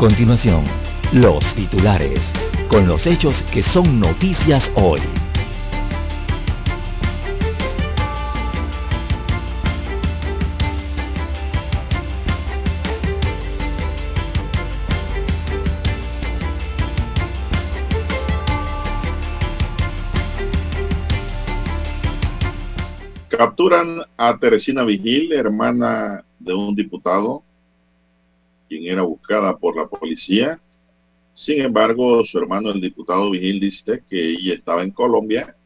Continuación, los titulares, con los hechos que son noticias hoy. Capturan a Teresina Vigil, hermana de un diputado, quien era buscada por la policía. Sin embargo, su hermano, el diputado Vigil, dice que ella estaba en Colombia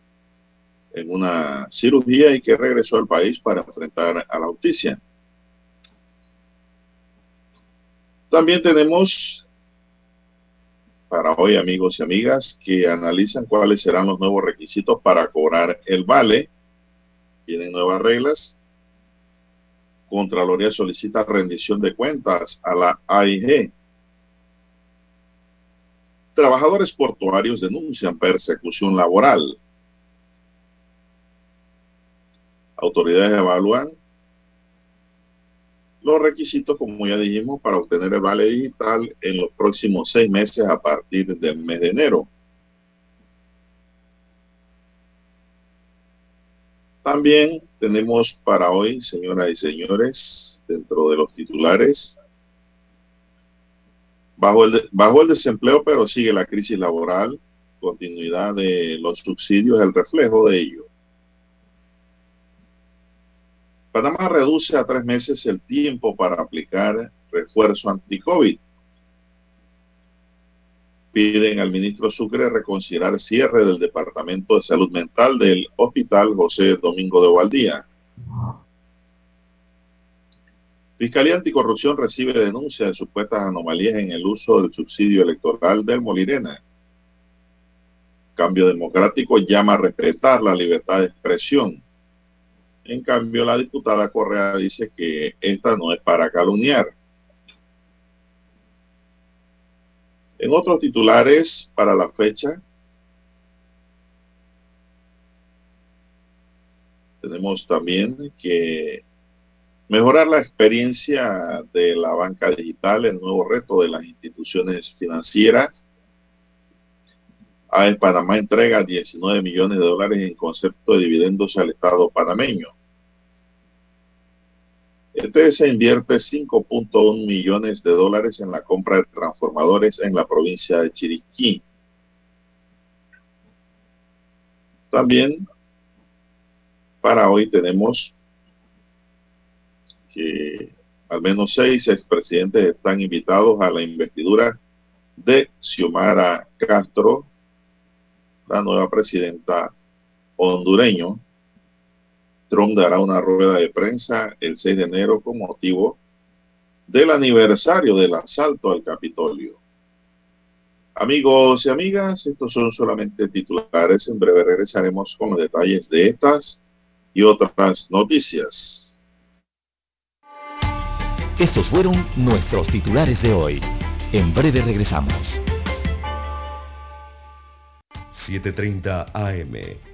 en una cirugía y que regresó al país para enfrentar a la justicia. También tenemos para hoy, amigos y amigas, que analizan cuáles serán los nuevos requisitos para cobrar el vale. Tienen nuevas reglas. Contraloría solicita rendición de cuentas a la AIG. Trabajadores portuarios denuncian persecución laboral. Autoridades evalúan los requisitos, como ya dijimos, para obtener el vale digital en los próximos seis meses a partir del mes de enero. También tenemos para hoy, señoras y señores, dentro de los titulares, bajo el, bajo el desempleo, pero sigue la crisis laboral, continuidad de los subsidios, el reflejo de ello. Panamá reduce a tres meses el tiempo para aplicar refuerzo anti-COVID. Piden al ministro Sucre reconsiderar cierre del Departamento de Salud Mental del Hospital José Domingo de Valdía. Fiscalía Anticorrupción recibe denuncia de supuestas anomalías en el uso del subsidio electoral del Molirena. Cambio Democrático llama a respetar la libertad de expresión. En cambio, la diputada Correa dice que esta no es para calumniar. En otros titulares para la fecha, tenemos también que mejorar la experiencia de la banca digital, el nuevo reto de las instituciones financieras. AES Panamá entrega 19 millones de dólares en concepto de dividendos al Estado panameño. Se invierte 5.1 millones de dólares en la compra de transformadores en la provincia de Chiriquí. También para hoy tenemos que al menos seis expresidentes están invitados a la investidura de Xiomara Castro, la nueva presidenta hondureño. Trump dará una rueda de prensa el 6 de enero con motivo del aniversario del asalto al Capitolio. Amigos y amigas, estos son solamente titulares. En breve regresaremos con los detalles de estas y otras noticias. Estos fueron nuestros titulares de hoy. En breve regresamos. 7.30 AM.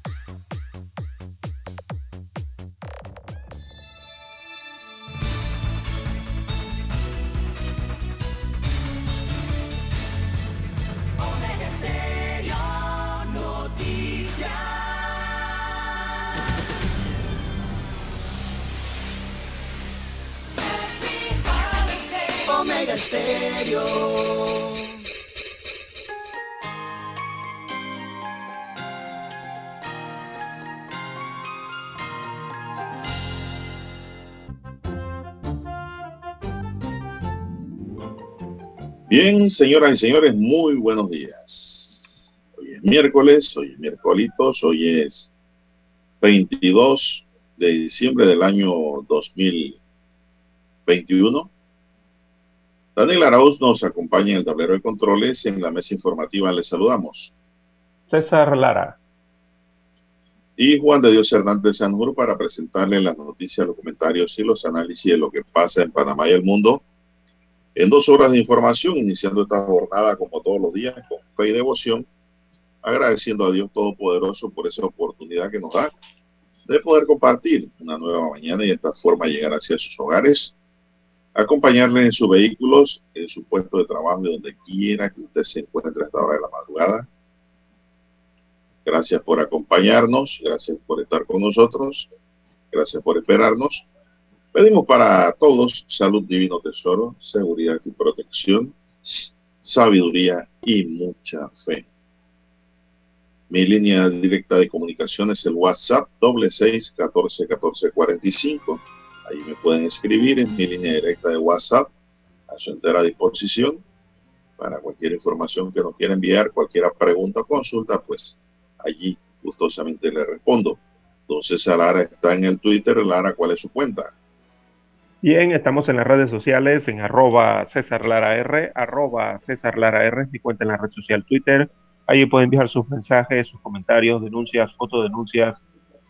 Bien, señoras y señores, muy buenos días. Hoy es miércoles, hoy es miércolitos, hoy es 22 de diciembre del año 2021. Daniel Arauz nos acompaña en el tablero de controles. En la mesa informativa les saludamos. César Lara. Y Juan de Dios Hernández Sanjur para presentarle las noticias, los comentarios y los análisis de lo que pasa en Panamá y el mundo en dos horas de información, iniciando esta jornada como todos los días, con fe y devoción, agradeciendo a Dios Todopoderoso por esa oportunidad que nos da de poder compartir una nueva mañana y de esta forma llegar hacia sus hogares, acompañarles en sus vehículos, en su puesto de trabajo y donde quiera que usted se encuentre a esta hora de la madrugada. Gracias por acompañarnos, gracias por estar con nosotros, gracias por esperarnos. Pedimos para todos salud, divino tesoro, seguridad y protección, sabiduría y mucha fe. Mi línea directa de comunicación es el WhatsApp doble seis catorce catorce cuarenta y cinco. Ahí me pueden escribir en mi línea directa de WhatsApp a su entera disposición para cualquier información que nos quiera enviar, cualquier pregunta o consulta, pues allí gustosamente le respondo. Entonces, Lara está en el Twitter. Lara, ¿cuál es su cuenta? Bien, estamos en las redes sociales en arroba César Lara R, arroba César Lara R, mi cuenta en la red social Twitter. Allí pueden enviar sus mensajes, sus comentarios, denuncias, fotodenuncias,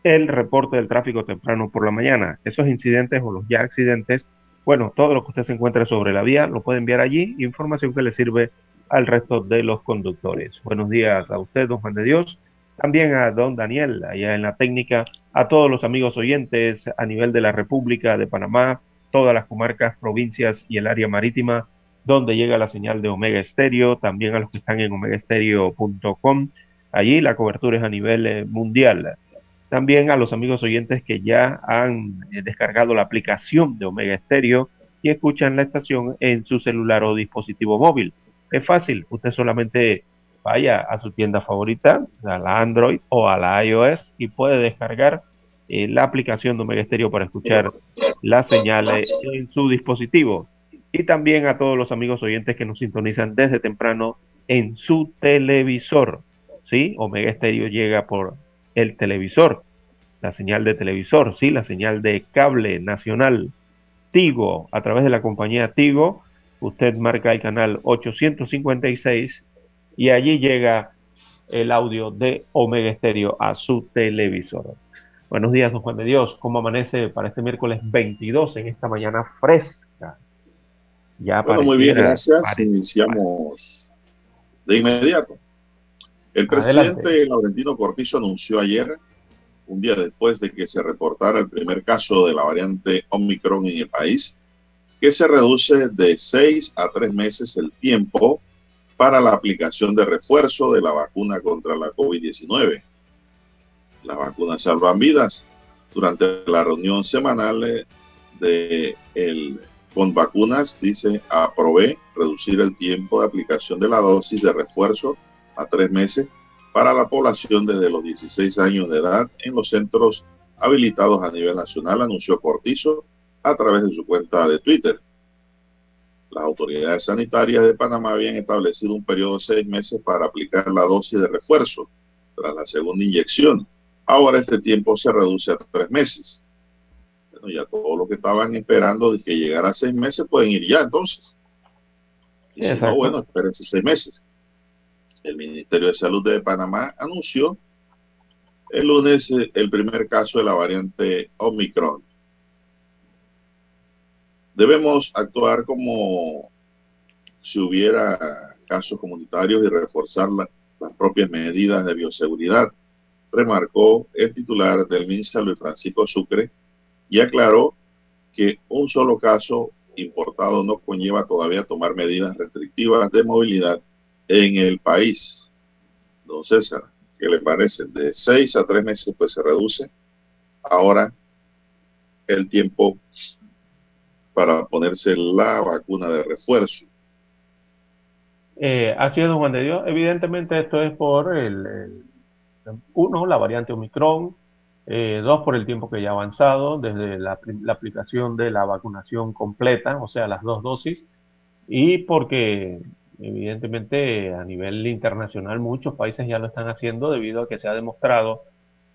el reporte del tráfico temprano por la mañana. Esos incidentes o los ya accidentes, bueno, todo lo que usted se encuentre sobre la vía lo puede enviar allí, información que le sirve al resto de los conductores. Buenos días a usted, don Juan de Dios, también a don Daniel, allá en la técnica, a todos los amigos oyentes a nivel de la República de Panamá, todas las comarcas, provincias y el área marítima donde llega la señal de Omega Estéreo, también a los que están en omegaestereo.com. Allí la cobertura es a nivel eh, mundial. También a los amigos oyentes que ya han eh, descargado la aplicación de Omega Estéreo y escuchan la estación en su celular o dispositivo móvil. Es fácil, usted solamente vaya a su tienda favorita, a la Android o a la iOS y puede descargar eh, la aplicación de Omega Stereo para escuchar las señales en su dispositivo. Y también a todos los amigos oyentes que nos sintonizan desde temprano en su televisor. ¿Sí? Omega Stereo llega por el televisor, la señal de televisor, ¿sí? La señal de cable nacional Tigo, a través de la compañía Tigo. Usted marca el canal 856 y allí llega el audio de Omega Stereo a su televisor. Buenos días, don Juan de Dios. ¿Cómo amanece para este miércoles 22 en esta mañana fresca? Ya bueno, muy bien, gracias. Iniciamos de inmediato. El presidente Adelante. Laurentino Cortizo anunció ayer, un día después de que se reportara el primer caso de la variante Omicron en el país, que se reduce de seis a tres meses el tiempo para la aplicación de refuerzo de la vacuna contra la COVID-19 las vacunas salvan vidas. Durante la reunión semanal de el, con vacunas, dice, aprobé reducir el tiempo de aplicación de la dosis de refuerzo a tres meses para la población desde los 16 años de edad en los centros habilitados a nivel nacional, anunció Cortizo a través de su cuenta de Twitter. Las autoridades sanitarias de Panamá habían establecido un periodo de seis meses para aplicar la dosis de refuerzo tras la segunda inyección. Ahora este tiempo se reduce a tres meses. Bueno, ya todo lo que estaban esperando de que llegara a seis meses pueden ir ya entonces. Y si no, bueno, espérense seis meses. El Ministerio de Salud de Panamá anunció el lunes eh, el primer caso de la variante Omicron. Debemos actuar como si hubiera casos comunitarios y reforzar la, las propias medidas de bioseguridad remarcó el titular del MINSA, Luis Francisco Sucre, y aclaró que un solo caso importado no conlleva todavía tomar medidas restrictivas de movilidad en el país. Don César, ¿qué le parece? De seis a tres meses pues se reduce. Ahora el tiempo para ponerse la vacuna de refuerzo. Eh, así es, don Juan de Dios. Evidentemente esto es por el, uno, la variante Omicron, eh, dos, por el tiempo que ya ha avanzado desde la, aplicación de la vacunación completa, o sea, las dos dosis, y porque evidentemente a nivel internacional muchos países ya lo están haciendo debido a que se ha demostrado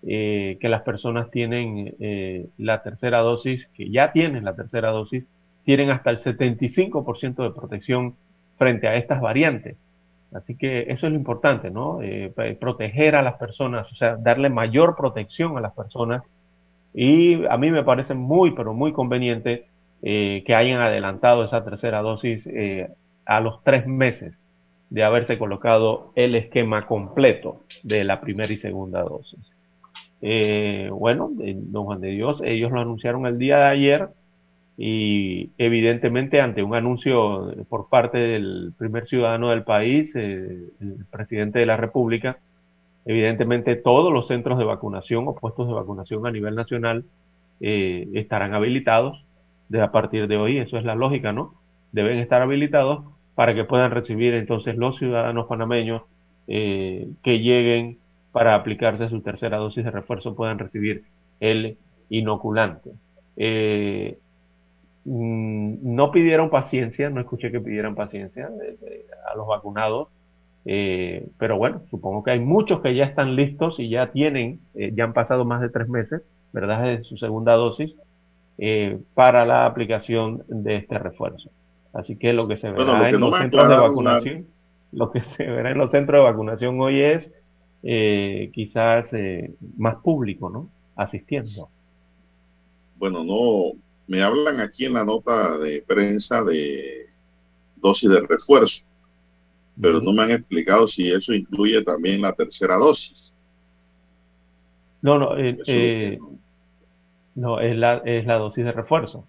eh, que las personas tienen eh, la tercera dosis, que ya tienen la tercera dosis, tienen hasta el 75% de protección frente a estas variantes. Así que eso es lo importante, ¿no? Eh, proteger a las personas, o sea, darle mayor protección a las personas. Y a mí me parece muy, pero muy conveniente que hayan adelantado esa tercera dosis a los tres meses de haberse colocado el esquema completo de la primera y segunda dosis. Eh, bueno, don Juan de Dios, ellos lo anunciaron el día de ayer y evidentemente ante un anuncio por parte del primer ciudadano del país, eh, el presidente de la República, evidentemente todos los centros de vacunación o puestos de vacunación a nivel nacional eh, estarán habilitados desde a partir de hoy, eso es la lógica, ¿no? Deben estar habilitados para que puedan recibir entonces los ciudadanos panameños que lleguen para aplicarse su tercera dosis de refuerzo puedan recibir el inoculante. Eh, no pidieron paciencia, no escuché que pidieran paciencia a los vacunados, eh, pero bueno, supongo que hay muchos que ya están listos y ya tienen, eh, ya han pasado más de tres meses, ¿verdad?, de su segunda dosis para la aplicación de este refuerzo. Así que lo que se verá en los centros de vacunación, lo que se verá en los centros de vacunación hoy es eh, quizás eh, más público, ¿no? Asistiendo. Bueno, no, me hablan aquí en la nota de prensa de dosis de refuerzo, pero no me han explicado si eso incluye también la tercera dosis. No, no, eh, no, es la, es la dosis de refuerzo.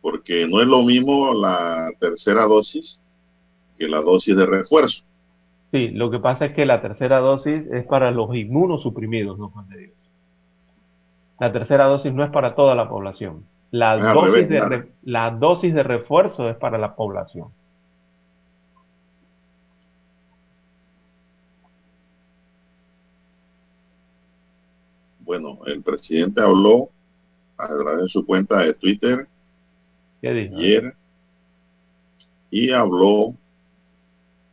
Porque no es lo mismo la tercera dosis que la dosis de refuerzo. Sí, lo que pasa es que la tercera dosis es para los inmunosuprimidos, no Juan de Dios. La tercera dosis no es para toda la población. La, ah, dosis, de la dosis de refuerzo es para la población. Bueno, el presidente habló a través de su cuenta de Twitter ayer y habló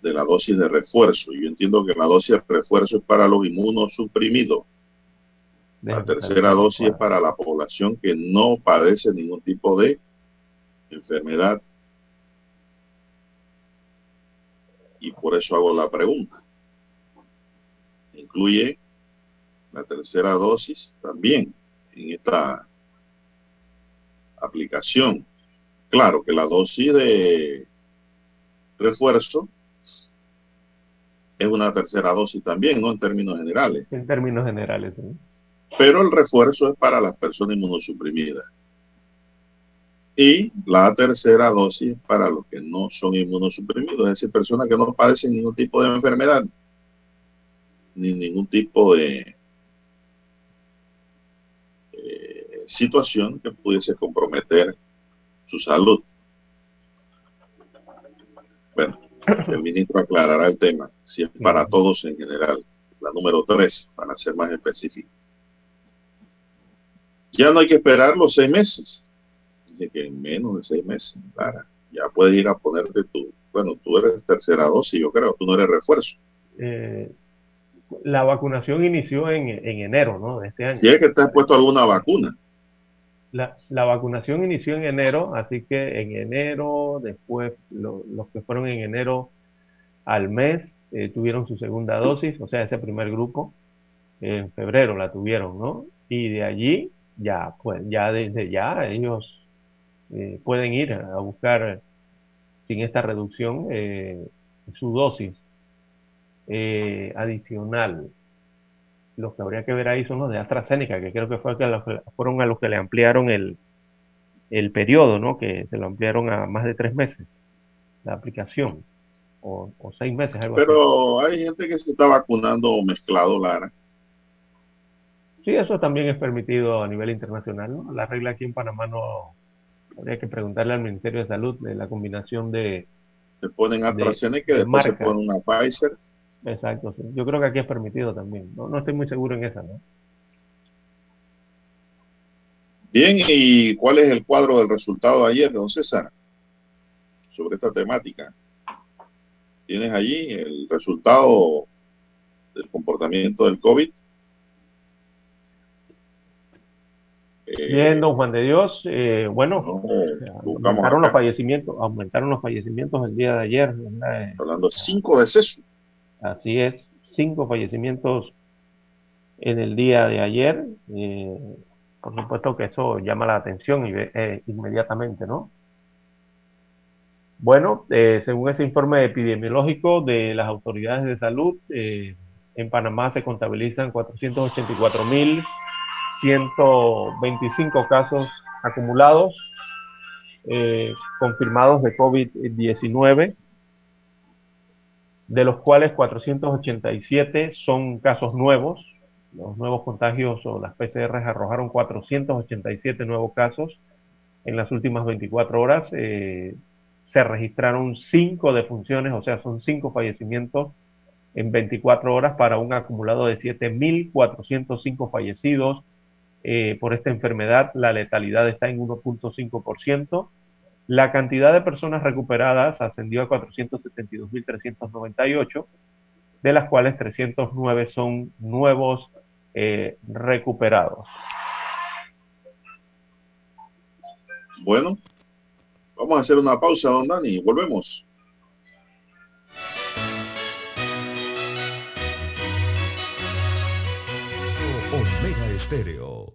de la dosis de refuerzo. Yo entiendo que la dosis de refuerzo es para los inmunosuprimidos. La tercera dosis es para la población que no padece ningún tipo de enfermedad. Y por eso hago la pregunta. Incluye la tercera dosis también en esta aplicación. Claro que la dosis de refuerzo es una tercera dosis también, ¿no? En términos generales. En términos generales, sí. Pero el refuerzo es para las personas inmunosuprimidas. Y la tercera dosis para los que no son inmunosuprimidos, es decir, personas que no padecen ningún tipo de enfermedad, ni ningún tipo de eh, situación que pudiese comprometer su salud. Bueno, el ministro aclarará el tema, si es para todos en general. La número tres, para ser más específico. Ya no hay que esperar los seis meses. Dice que en menos de seis meses, Clara, ya puedes ir a ponerte tu, bueno, tú eres tercera dosis, yo creo, tú no eres refuerzo. Eh, la vacunación inició en, enero, ¿no? De este año. ¿Y es que te has puesto alguna vacuna? La, vacunación inició en enero, así que en enero, después los que fueron en enero al mes eh, tuvieron su segunda dosis, o sea, ese primer grupo, en febrero la tuvieron, ¿no? Y de allí, ya, pues, ya desde ya ellos eh, pueden ir a buscar, sin esta reducción, eh, su dosis adicional los que habría que ver ahí son los de AstraZeneca, que creo que, fue que fueron a los que le ampliaron el, el periodo, ¿no? Que se lo ampliaron a más de tres meses, la aplicación, o, seis meses. Pero hay gente que se está vacunando mezclado, Lara. Sí, eso también es permitido a nivel internacional, ¿no? La regla aquí en Panamá no, Habría que preguntarle al Ministerio de Salud de la combinación de... Se ponen AstraZeneca y después se ponen una Pfizer. Exacto, sí. Yo creo que aquí es permitido también. No, no estoy muy seguro en esa, ¿no? Bien, ¿y cuál es el cuadro del resultado de ayer, don César? Sobre esta temática. Tienes allí el resultado del comportamiento del COVID. Bien, don Juan de Dios. Eh, bueno, aumentaron los fallecimientos, aumentaron los fallecimientos el día de ayer. Hablando de cinco decesos. Así es, cinco fallecimientos en el día de ayer. Eh, por supuesto que eso llama la atención eh, inmediatamente, ¿no? Bueno, según ese informe epidemiológico de las autoridades de salud, en Panamá se contabilizan 484 mil 125 casos acumulados eh, confirmados de COVID-19, de los cuales 487 son casos nuevos. Los nuevos contagios o las PCR arrojaron 487 nuevos casos en las últimas 24 horas. Eh, se registraron 5 defunciones, o sea, son 5 fallecimientos en 24 horas para un acumulado de 7.405 fallecidos eh, por esta enfermedad, la letalidad está en 1.5%. La cantidad de personas recuperadas ascendió a 472.398, de las cuales 309 son nuevos eh, recuperados. Bueno, vamos a hacer una pausa, don Dani, volvemos. Omega Estéreo.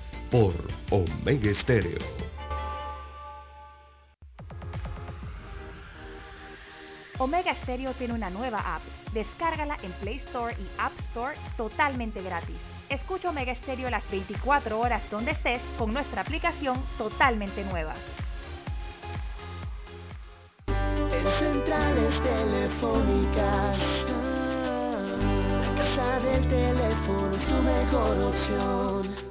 por Omega Estéreo. Omega Stereo tiene una nueva app. Descárgala en Play Store y App Store totalmente gratis. Escucha Omega Stereo las 24 horas donde estés con nuestra aplicación totalmente nueva. En centrales telefónicas del teléfono es tu mejor opción.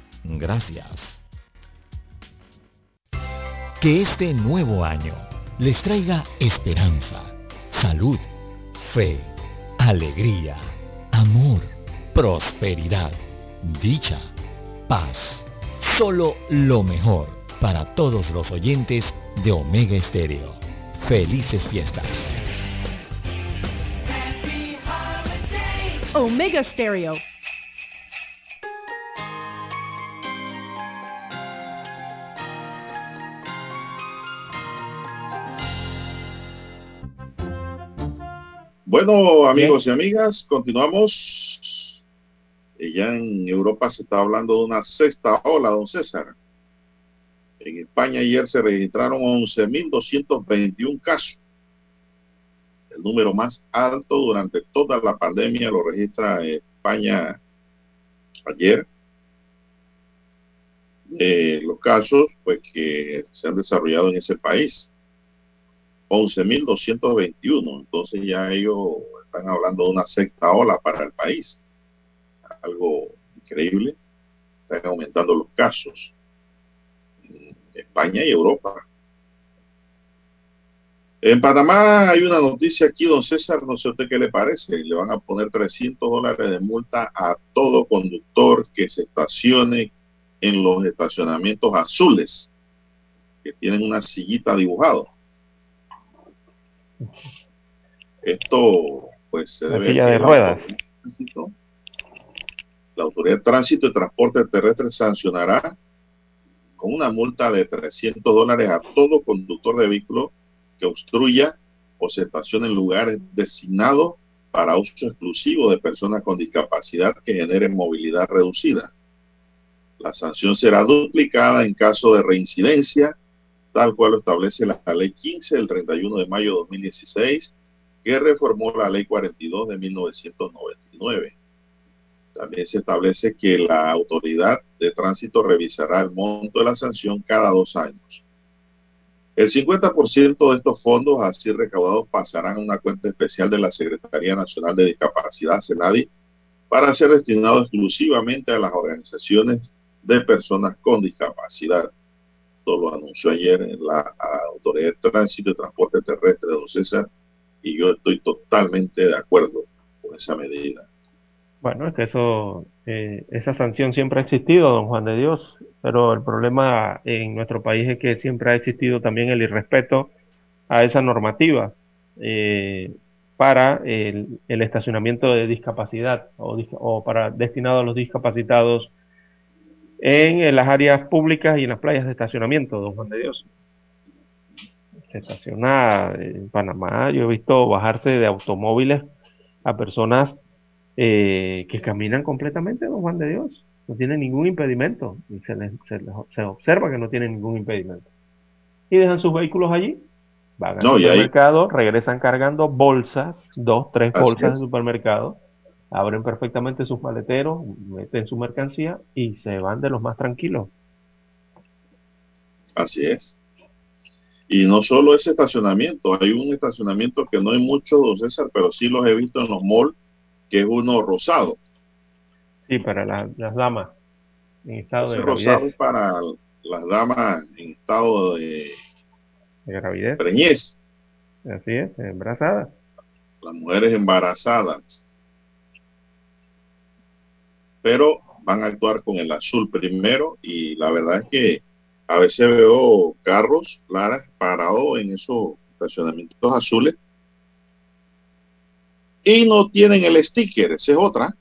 Gracias. Que este nuevo año les traiga esperanza, salud, fe, alegría, amor, prosperidad, dicha, paz. Solo lo mejor para todos los oyentes de Omega Estéreo. Felices fiestas. Omega Stereo. Bueno, amigos y amigas, continuamos. Ya en Europa se está hablando de una sexta ola, don César. En España ayer se registraron 11.221 casos el número más alto durante toda la pandemia lo registra España ayer. los casos pues, que se han desarrollado en ese país. 11.221. Entonces ya ellos están hablando de una sexta ola para el país. Algo increíble. Están aumentando los casos en España y Europa. En Panamá hay una noticia aquí, don César, no sé usted qué le parece, le van a poner 300 dólares de multa a todo conductor que se estacione en los estacionamientos azules, que tienen una sillita dibujado. Esto, pues, se debe... de ruedas. La Autoridad de Tránsito y Transporte Terrestre sancionará con una multa de 300 dólares a todo conductor de vehículo que obstruya o se estacione en lugares designados para uso exclusivo de personas con discapacidad que generen movilidad reducida. La sanción será duplicada en caso de reincidencia, tal cual lo establece la ley 15 del 31 de mayo de 2016, que reformó la ley 42 de 1999. También se establece que la autoridad de tránsito revisará el monto de la sanción cada dos años. El 50% de estos fondos así recaudados pasarán a una cuenta especial de la Secretaría Nacional de Discapacidad, CENADI, para ser destinado exclusivamente a las organizaciones de personas con discapacidad. Lo anunció ayer la Autoridad de Tránsito y Transporte Terrestre, don César, y yo estoy totalmente de acuerdo con esa medida. Bueno, es que eso, eh, esa sanción siempre ha existido, don Juan de Dios, pero el problema en nuestro país es que siempre ha existido también el irrespeto a esa normativa eh, para el, estacionamiento de discapacidad o, o, para destinado a los discapacitados en, las áreas públicas y en las playas de estacionamiento, don Juan de Dios. Se estaciona en Panamá, yo he visto bajarse de automóviles a personas eh, que caminan completamente, don Juan de Dios. No tienen ningún impedimento. Y se, se, observa que no tienen ningún impedimento. Y dejan sus vehículos allí, van al supermercado, regresan cargando bolsas, dos, tres bolsas de supermercado, abren perfectamente sus maleteros, meten su mercancía y se van de los más tranquilos. Así es. Y no solo ese estacionamiento, hay un estacionamiento que no hay mucho, don César, pero sí los he visto en los malls que es uno rosado. Sí, para las damas en estado de rosado para las damas en estado de, de gravidez. Preñez. Así es, embarazadas. Las mujeres embarazadas. Pero van a actuar con el azul primero y la verdad es que a veces veo carros, parados en esos estacionamientos azules y no tienen el sticker, esa es otra.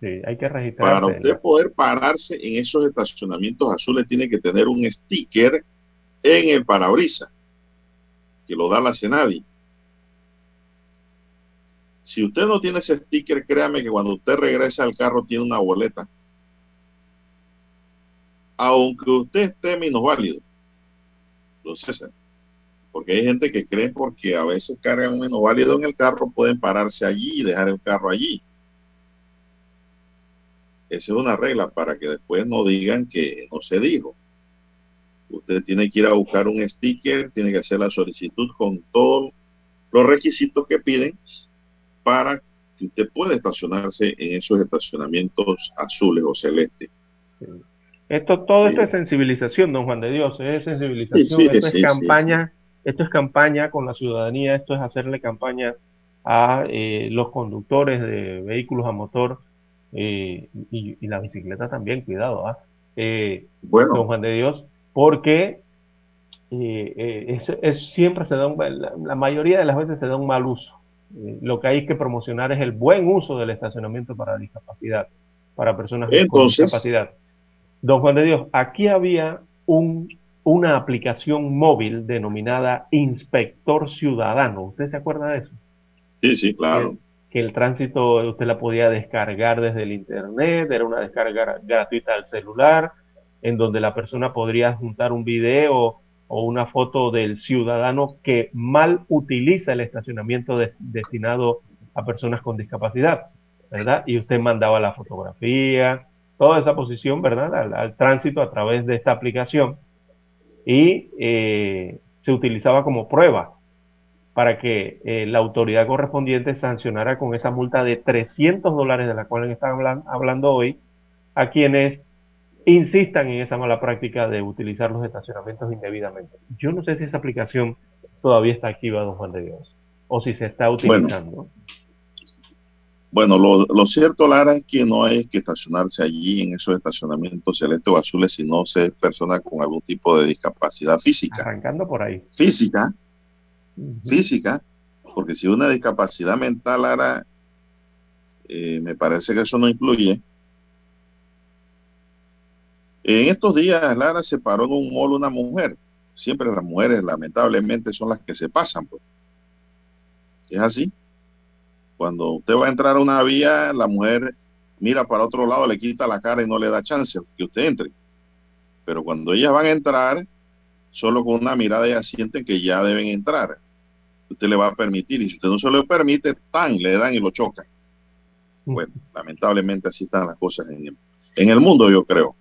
Sí, hay que registrar. Para usted poder pararse en esos estacionamientos azules tiene que tener un sticker en el parabrisa, que lo da la Senadi. Si usted no tiene ese sticker, créame que cuando usted regresa al carro tiene una boleta. Aunque usted esté menos válido. Entonces, porque hay gente que cree porque a veces cargan menos válido en el carro, pueden pararse allí y dejar el carro allí. Esa es una regla para que después no digan que no se dijo. Usted tiene que ir a buscar un sticker, tiene que hacer la solicitud con todos los requisitos que piden para que usted pueda estacionarse en esos estacionamientos azules o celestes. Esto, todo esto es sensibilización, don Juan de Dios, es sensibilización, esto es campaña esto es campaña con la ciudadanía, esto es hacerle campaña a eh, los conductores de vehículos a motor eh, y, la bicicleta también, cuidado, ¿ah? Eh, bueno. don Juan de Dios, porque es, siempre se da un, la, mayoría de las veces se da un mal uso. Lo que hay que promocionar es el buen uso del estacionamiento para discapacidad, para personas con discapacidad. Don Juan de Dios, aquí había un una aplicación móvil denominada Inspector Ciudadano. ¿Usted se acuerda de eso? Sí, sí, claro. Que, el tránsito usted la podía descargar desde el Internet, era una descarga gratuita al celular, en donde la persona podría juntar un video o una foto del ciudadano que mal utiliza el estacionamiento destinado a personas con discapacidad, ¿verdad? Y usted mandaba la fotografía, toda esa posición, ¿verdad? al tránsito a través de esta aplicación y eh, se utilizaba como prueba para que eh, la autoridad correspondiente sancionara con esa multa de 300 dólares de la cual están hablando hoy a quienes insistan en esa mala práctica de utilizar los estacionamientos indebidamente. Yo no sé si esa aplicación todavía está activa, don Juan de Dios, o si se está utilizando. Bueno, lo, cierto, Lara, es que no hay que estacionarse allí en esos estacionamientos celestes o azules si no se es persona con algún tipo de discapacidad física. Arrancando por ahí. Física, física, porque si una discapacidad mental, Lara, eh, me parece que eso no incluye. En estos días, Lara se paró en un mall una mujer. Siempre las mujeres, lamentablemente, son las que se pasan, pues. Es así. Cuando usted va a entrar a una vía, la mujer mira para otro lado, le quita la cara y no le da chance que usted entre. Pero cuando ellas van a entrar, solo con una mirada ya sienten que ya deben entrar. Usted le va a permitir y si usted no se lo permite, tan le dan y lo chocan. Bueno, lamentablemente así están las cosas en el mundo, yo creo.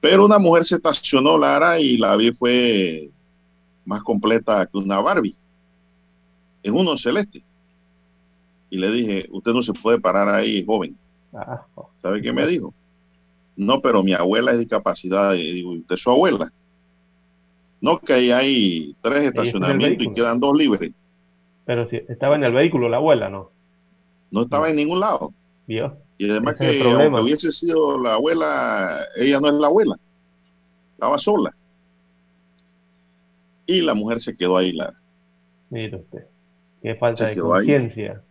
Pero una mujer se estacionó, Lara, y la vi fue más completa que una Barbie, en uno celeste. Y le dije, usted no se puede parar ahí, joven. Ah, ¿Sabe qué me dijo? No, pero mi abuela es discapacidad. Y digo, ¿usted es su abuela? No, que ahí hay tres estacionamientos y quedan dos libres. Pero si estaba en el vehículo la abuela, ¿no? No estaba en ningún lado. Dios. Y además que aunque hubiese sido la abuela, ella no es la abuela. Estaba sola. Y la mujer se quedó ahí, la. Mire usted. Qué falta de conciencia.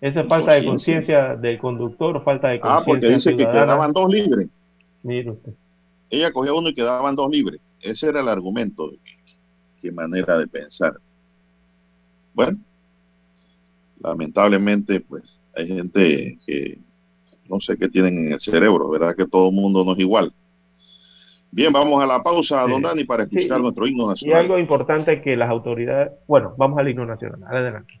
Esa es falta de conciencia del conductor, falta de conciencia. Ah, porque dice que quedaban dos libres. Mire usted. Ella cogió uno y quedaban dos libres. Ese era el argumento. Qué manera de pensar. Bueno, lamentablemente, pues hay gente que no sé qué tienen en el cerebro, ¿verdad? Que todo el mundo no es igual. Bien, vamos a la pausa, don Dani, para escuchar nuestro himno nacional. Y algo importante que las autoridades, bueno, vamos al himno nacional, adelante.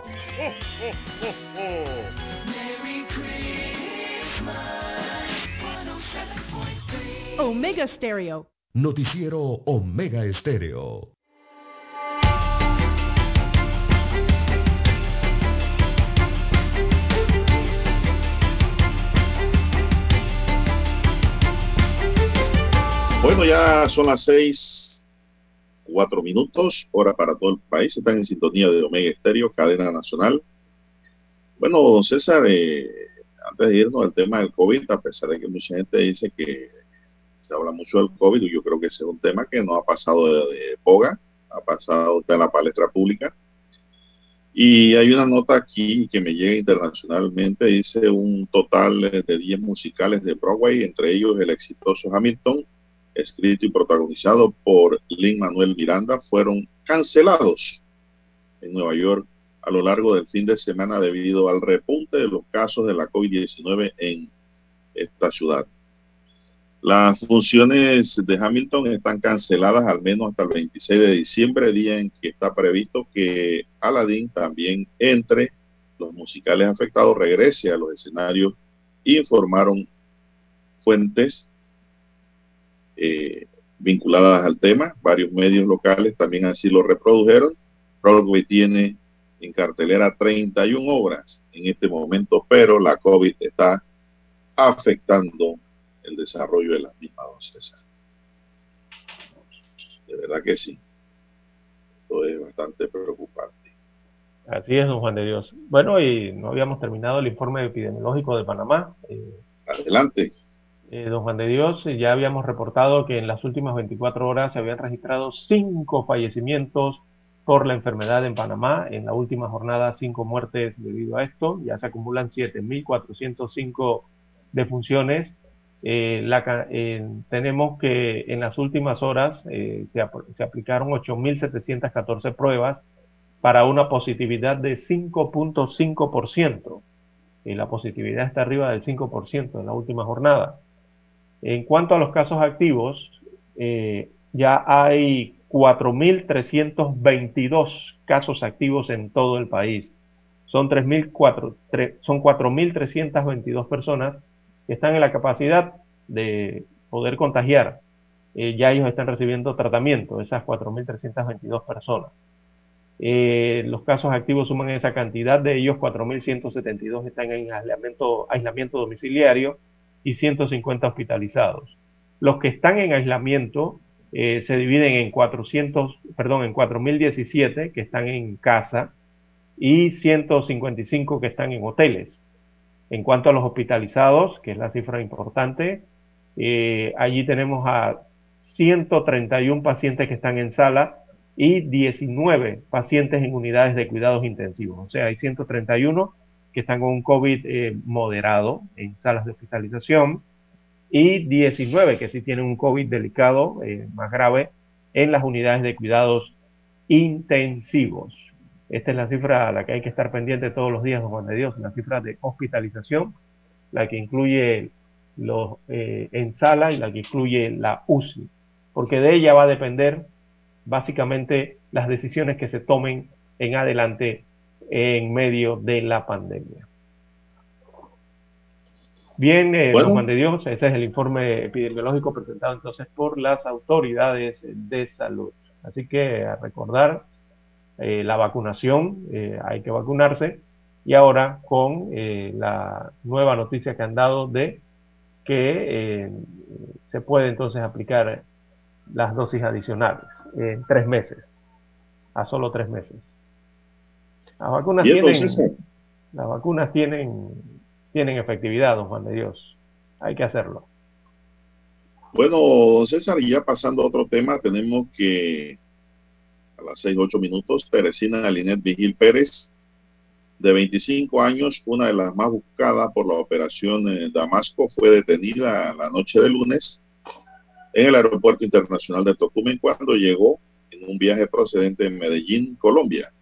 Omega Stereo. Noticiero Omega Estéreo. Bueno, ya son las seis cuatro minutos, hora para todo el país. Están en sintonía de Omega Estéreo, cadena nacional. Bueno, don César, eh, antes de irnos al tema del COVID, a pesar de que mucha gente dice que se habla mucho del COVID, yo creo que ese es un tema que no ha pasado de, boga, ha pasado en la palestra pública. Y hay una nota aquí que me llega internacionalmente, dice un total de 10 musicales de Broadway, entre ellos el exitoso Hamilton, escrito y protagonizado por Lin Manuel Miranda, fueron cancelados en Nueva York a lo largo del fin de semana debido al repunte de los casos de la COVID-19 en esta ciudad. Las funciones de Hamilton están canceladas al menos hasta el 26 de diciembre, día en que está previsto que Aladdin también entre los musicales afectados, regrese a los escenarios, informaron fuentes eh, vinculadas al tema. Varios medios locales también así lo reprodujeron. Broadway tiene en cartelera 31 obras en este momento, pero la COVID está afectando el desarrollo de las mismas dos De verdad que sí. Esto es bastante preocupante. Así es, don Juan de Dios. Bueno, y no habíamos terminado el informe epidemiológico de Panamá. Eh, Adelante. Eh, don Juan de Dios, eh, ya habíamos reportado que en las últimas 24 horas se habían registrado cinco fallecimientos por la enfermedad en Panamá. En la última jornada, cinco muertes debido a esto. Ya se acumulan 7.405 defunciones. Eh, la, tenemos que en las últimas horas se, se aplicaron 8.714 pruebas para una positividad de 5.5%. Y la positividad está arriba del 5% en la última jornada. En cuanto a los casos activos, eh, ya hay 4.322 casos activos en todo el país. Son 4.322 personas que están en la capacidad de poder contagiar. Eh, ya ellos están recibiendo tratamiento, esas 4.322 personas. Eh, los casos activos suman esa cantidad, de ellos 4.172 están en aislamiento, aislamiento domiciliario y 150 hospitalizados. Los que están en aislamiento eh, se dividen en 400, perdón, en 4.017 que están en casa y 155 que están en hoteles. En cuanto a los hospitalizados, que es la cifra importante, eh, allí tenemos a 131 pacientes que están en sala y 19 pacientes en unidades de cuidados intensivos. O sea, hay 131 que están con un COVID eh, moderado en salas de hospitalización y 19 que sí tienen un COVID delicado, eh, más grave, en las unidades de cuidados intensivos. Esta es la cifra a la que hay que estar pendiente todos los días, Juan de Dios, la cifra de hospitalización, la que incluye los eh, en sala y la que incluye la UCI, porque de ella va a depender básicamente las decisiones que se tomen en adelante en medio de la pandemia. Bien, eh, Juan de Dios, ese es el informe epidemiológico presentado entonces por las autoridades de salud. Así que a recordar eh, la vacunación, eh, hay que vacunarse. Y ahora con eh, la nueva noticia que han dado de que se puede entonces aplicar las dosis adicionales en tres meses, a solo tres meses. Las vacunas tienen... Las vacunas tienen, tienen efectividad, don Juan de Dios. Hay que hacerlo. Bueno, César, ya pasando a otro tema, tenemos que a las 6, 8 minutos, Teresina Linet Vigil Pérez, de 25 años, una de las más buscadas por la operación en Damasco, fue detenida la noche de lunes en el Aeropuerto Internacional de Tocumen cuando llegó en un viaje procedente de Medellín, Colombia.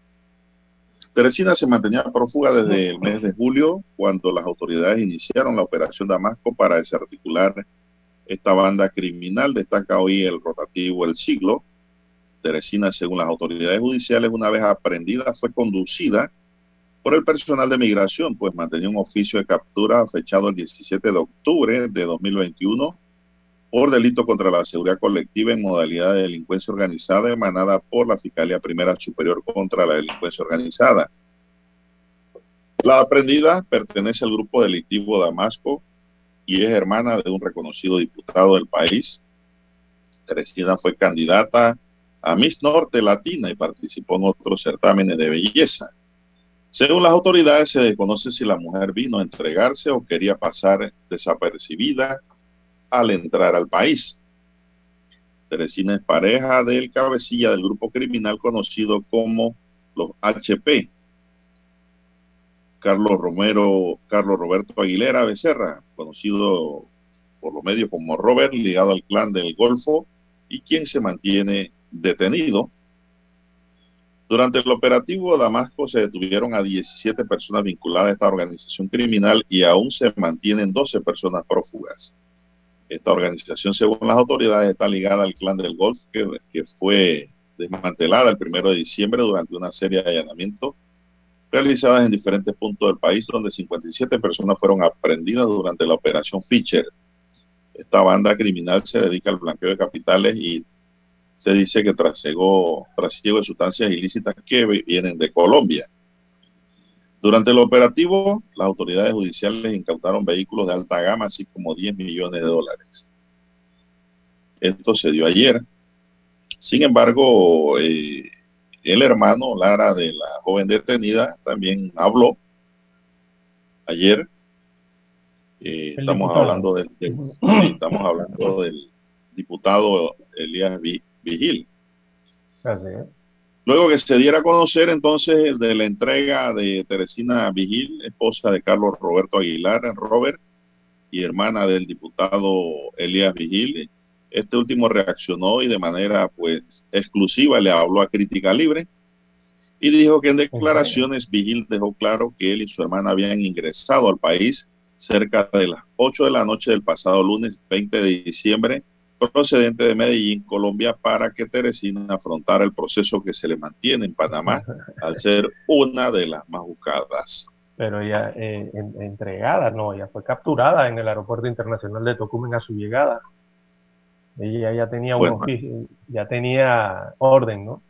Teresina se mantenía prófuga desde el mes de julio, cuando las autoridades iniciaron la operación Damasco para desarticular esta banda criminal. Destaca hoy el rotativo El Siglo. Teresina, según las autoridades judiciales, una vez aprendida, fue conducida por el personal de migración, pues mantenía un oficio de captura fechado el 17 de octubre de 2021 por delito contra la seguridad colectiva en modalidad de delincuencia organizada emanada por la Fiscalía Primera Superior contra la Delincuencia Organizada. La aprendida pertenece al grupo delictivo Damasco y es hermana de un reconocido diputado del país. Teresina fue candidata a Miss Norte Latina y participó en otros certámenes de belleza. Según las autoridades, se desconoce si la mujer vino a entregarse o quería pasar desapercibida al entrar al país. Teresina es pareja del cabecilla del grupo criminal conocido como los HP. Carlos Romero, Carlos Roberto Aguilera Becerra, conocido por los medios como Robert, ligado al clan del Golfo, y quien se mantiene detenido. Durante el operativo Damasco se detuvieron a 17 personas vinculadas a esta organización criminal y aún se mantienen 12 personas prófugas. Esta organización, según las autoridades, está ligada al clan del Golf, que, fue desmantelada el primero de diciembre durante una serie de allanamientos realizadas en diferentes puntos del país, donde 57 personas fueron aprendidas durante la operación Fischer. Esta banda criminal se dedica al blanqueo de capitales y se dice que trasiego, trasiego de sustancias ilícitas que vienen de Colombia. Durante el operativo, las autoridades judiciales incautaron vehículos de alta gama, así como 10 millones de dólares. Esto se dio ayer. Sin embargo, eh, el hermano Lara de la joven detenida también habló ayer. Eh, estamos hablando del, estamos hablando del diputado Elías Vigil. Así Luego que se diera a conocer entonces de la entrega de Teresina Vigil, esposa de Carlos Roberto Aguilar, Robert, y hermana del diputado Elías Vigil, este último reaccionó y de manera pues exclusiva le habló a Crítica Libre y dijo que en declaraciones Vigil dejó claro que él y su hermana habían ingresado al país cerca de las 8 de la noche del pasado lunes 20 de diciembre procedente de Medellín, Colombia, para que Teresina afrontara el proceso que se le mantiene en Panamá al ser una de las más buscadas. Pero ya eh, entregada, no, ya fue capturada en el aeropuerto internacional de Tocumen a su llegada. Ella ya tenía un ya tenía orden, ¿no?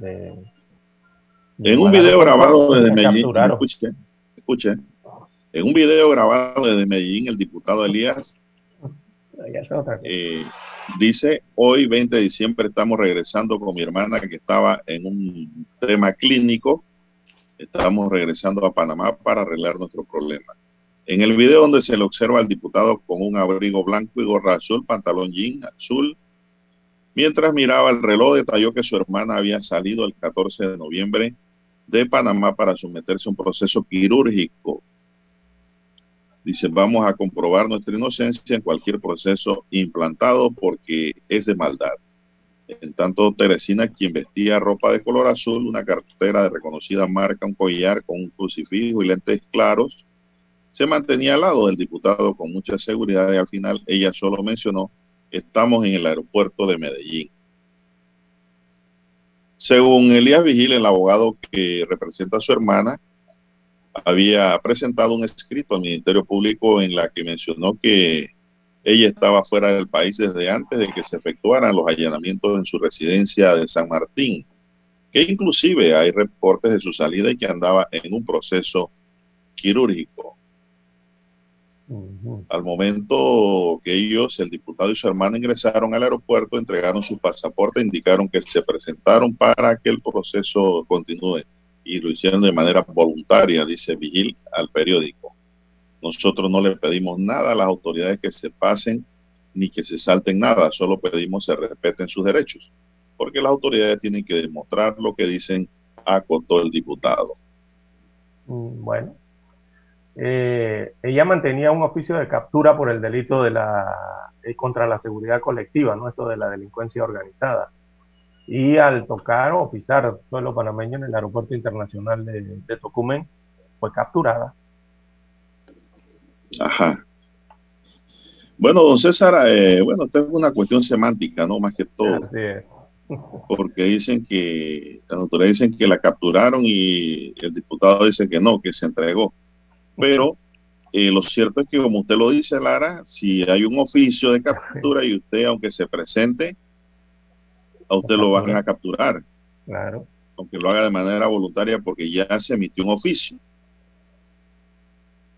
en un video grabado desde Medellín, en un video grabado desde Medellín, el diputado Elías eh, dice, hoy 20 de diciembre estamos regresando con mi hermana que estaba en un tema clínico. Estamos regresando a Panamá para arreglar nuestro problema. En el video donde se le observa al diputado con un abrigo blanco y gorra azul, pantalón jean azul, mientras miraba el reloj, detalló que su hermana había salido el 14 de noviembre de Panamá para someterse a un proceso quirúrgico Dice, vamos a comprobar nuestra inocencia en cualquier proceso implantado porque es de maldad. En tanto, Teresina, quien vestía ropa de color azul, una cartera de reconocida marca, un collar con un crucifijo y lentes claros, se mantenía al lado del diputado con mucha seguridad y al final ella solo mencionó, estamos en el aeropuerto de Medellín. Según Elías Vigil, el abogado que representa a su hermana, había presentado un escrito al Ministerio Público en la que mencionó que ella estaba fuera del país desde antes de que se efectuaran los allanamientos en su residencia de San Martín, que inclusive hay reportes de su salida y que andaba en un proceso quirúrgico. Al momento que ellos, el diputado y su hermana, ingresaron al aeropuerto, entregaron su pasaporte, indicaron que se presentaron para que el proceso continúe y lo hicieron de manera voluntaria, dice Vigil al periódico. Nosotros no le pedimos nada a las autoridades que se pasen ni que se salten nada, solo pedimos se respeten sus derechos, porque las autoridades tienen que demostrar lo que dicen, acotó el diputado. Mm, bueno, eh, ella mantenía un oficio de captura por el delito de la eh, contra la seguridad colectiva, no esto de la delincuencia organizada. Y al tocar o pisar suelo panameño en el aeropuerto internacional de, de Tocumen, fue capturada. Ajá. Bueno, don César, eh, bueno, tengo una cuestión semántica, ¿no? Más que todo. Porque dicen que, las autoridades dicen que la capturaron y el diputado dice que no, que se entregó. Pero eh, lo cierto es que, como usted lo dice, Lara, si hay un oficio de captura y usted, aunque se presente, a usted lo van a capturar. Claro. Aunque lo haga de manera voluntaria porque ya se emitió un oficio.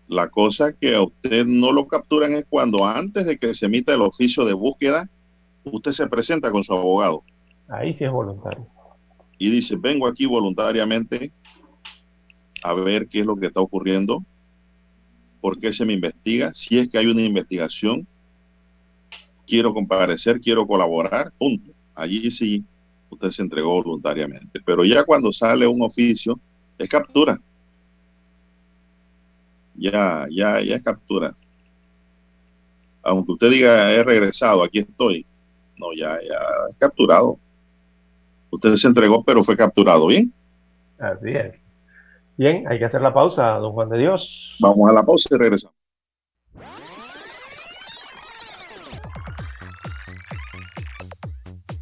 La cosa que a usted no lo capturan es cuando antes de que se emita el oficio de búsqueda, usted se presenta con su abogado. Ahí sí es voluntario. Y dice, vengo aquí voluntariamente a ver qué es lo que está ocurriendo, por qué se me investiga, si es que hay una investigación, quiero comparecer, quiero colaborar, punto. Allí sí usted se entregó voluntariamente. Pero ya cuando sale un oficio, es captura ya, ya, ya es captura. Aunque usted diga he regresado, aquí estoy. No, ya, ya es capturado. Usted se entregó, pero fue capturado, ¿bien? Así es. Bien, hay que hacer la pausa, don Juan de Dios. Vamos a la pausa y regresamos.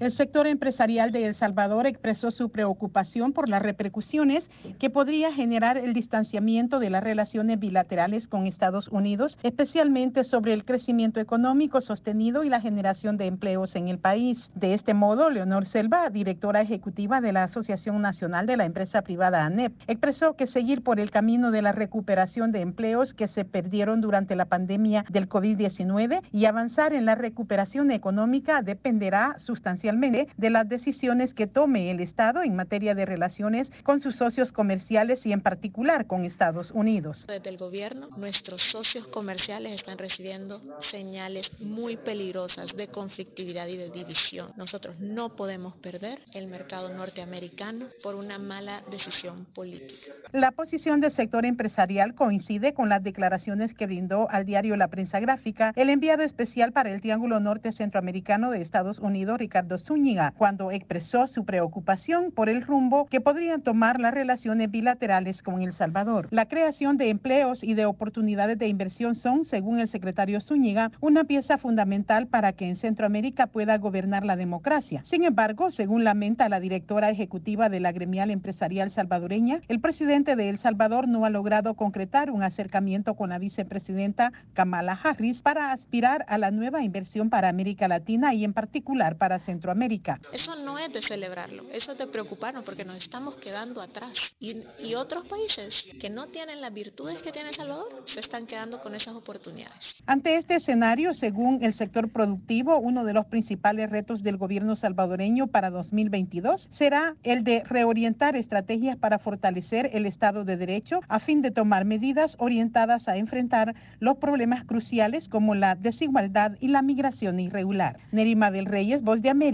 El sector empresarial de El Salvador expresó su preocupación por las repercusiones que podría generar el distanciamiento de las relaciones bilaterales con Estados Unidos, especialmente sobre el crecimiento económico sostenido y la generación de empleos en el país. De este modo, Leonor Selva, directora ejecutiva de la Asociación Nacional de la Empresa Privada ANEP, expresó que seguir por el camino de la recuperación de empleos que se perdieron durante la pandemia del COVID-19 y avanzar en la recuperación económica dependerá sustancialmente de las decisiones que tome el Estado en materia de relaciones con sus socios comerciales y en particular con Estados Unidos. Desde el gobierno, nuestros socios comerciales están recibiendo señales muy peligrosas de conflictividad y de división. Nosotros no podemos perder el mercado norteamericano por una mala decisión política. La posición del sector empresarial coincide con las declaraciones que brindó al diario La Prensa Gráfica el enviado especial para el Triángulo Norte Centroamericano de Estados Unidos, Ricardo Zúñiga, cuando expresó su preocupación por el rumbo que podrían tomar las relaciones bilaterales con El Salvador. La creación de empleos y de oportunidades de inversión son, según el secretario Zúñiga, una pieza fundamental para que en Centroamérica pueda gobernar la democracia. Sin embargo, según lamenta la directora ejecutiva de la gremial empresarial salvadoreña, el presidente de El Salvador no ha logrado concretar un acercamiento con la vicepresidenta Kamala Harris para aspirar a la nueva inversión para América Latina y en particular para Centroamérica. América. Eso no es de celebrarlo, eso es de preocuparnos porque nos estamos quedando atrás. Y, y otros países que no tienen las virtudes que tiene El Salvador se están quedando con esas oportunidades. Ante este escenario, según el sector productivo, uno de los principales retos del gobierno salvadoreño para 2022 será el de reorientar estrategias para fortalecer el Estado de Derecho a fin de tomar medidas orientadas a enfrentar los problemas cruciales como la desigualdad y la migración irregular. Nerima del Reyes, Voz de América.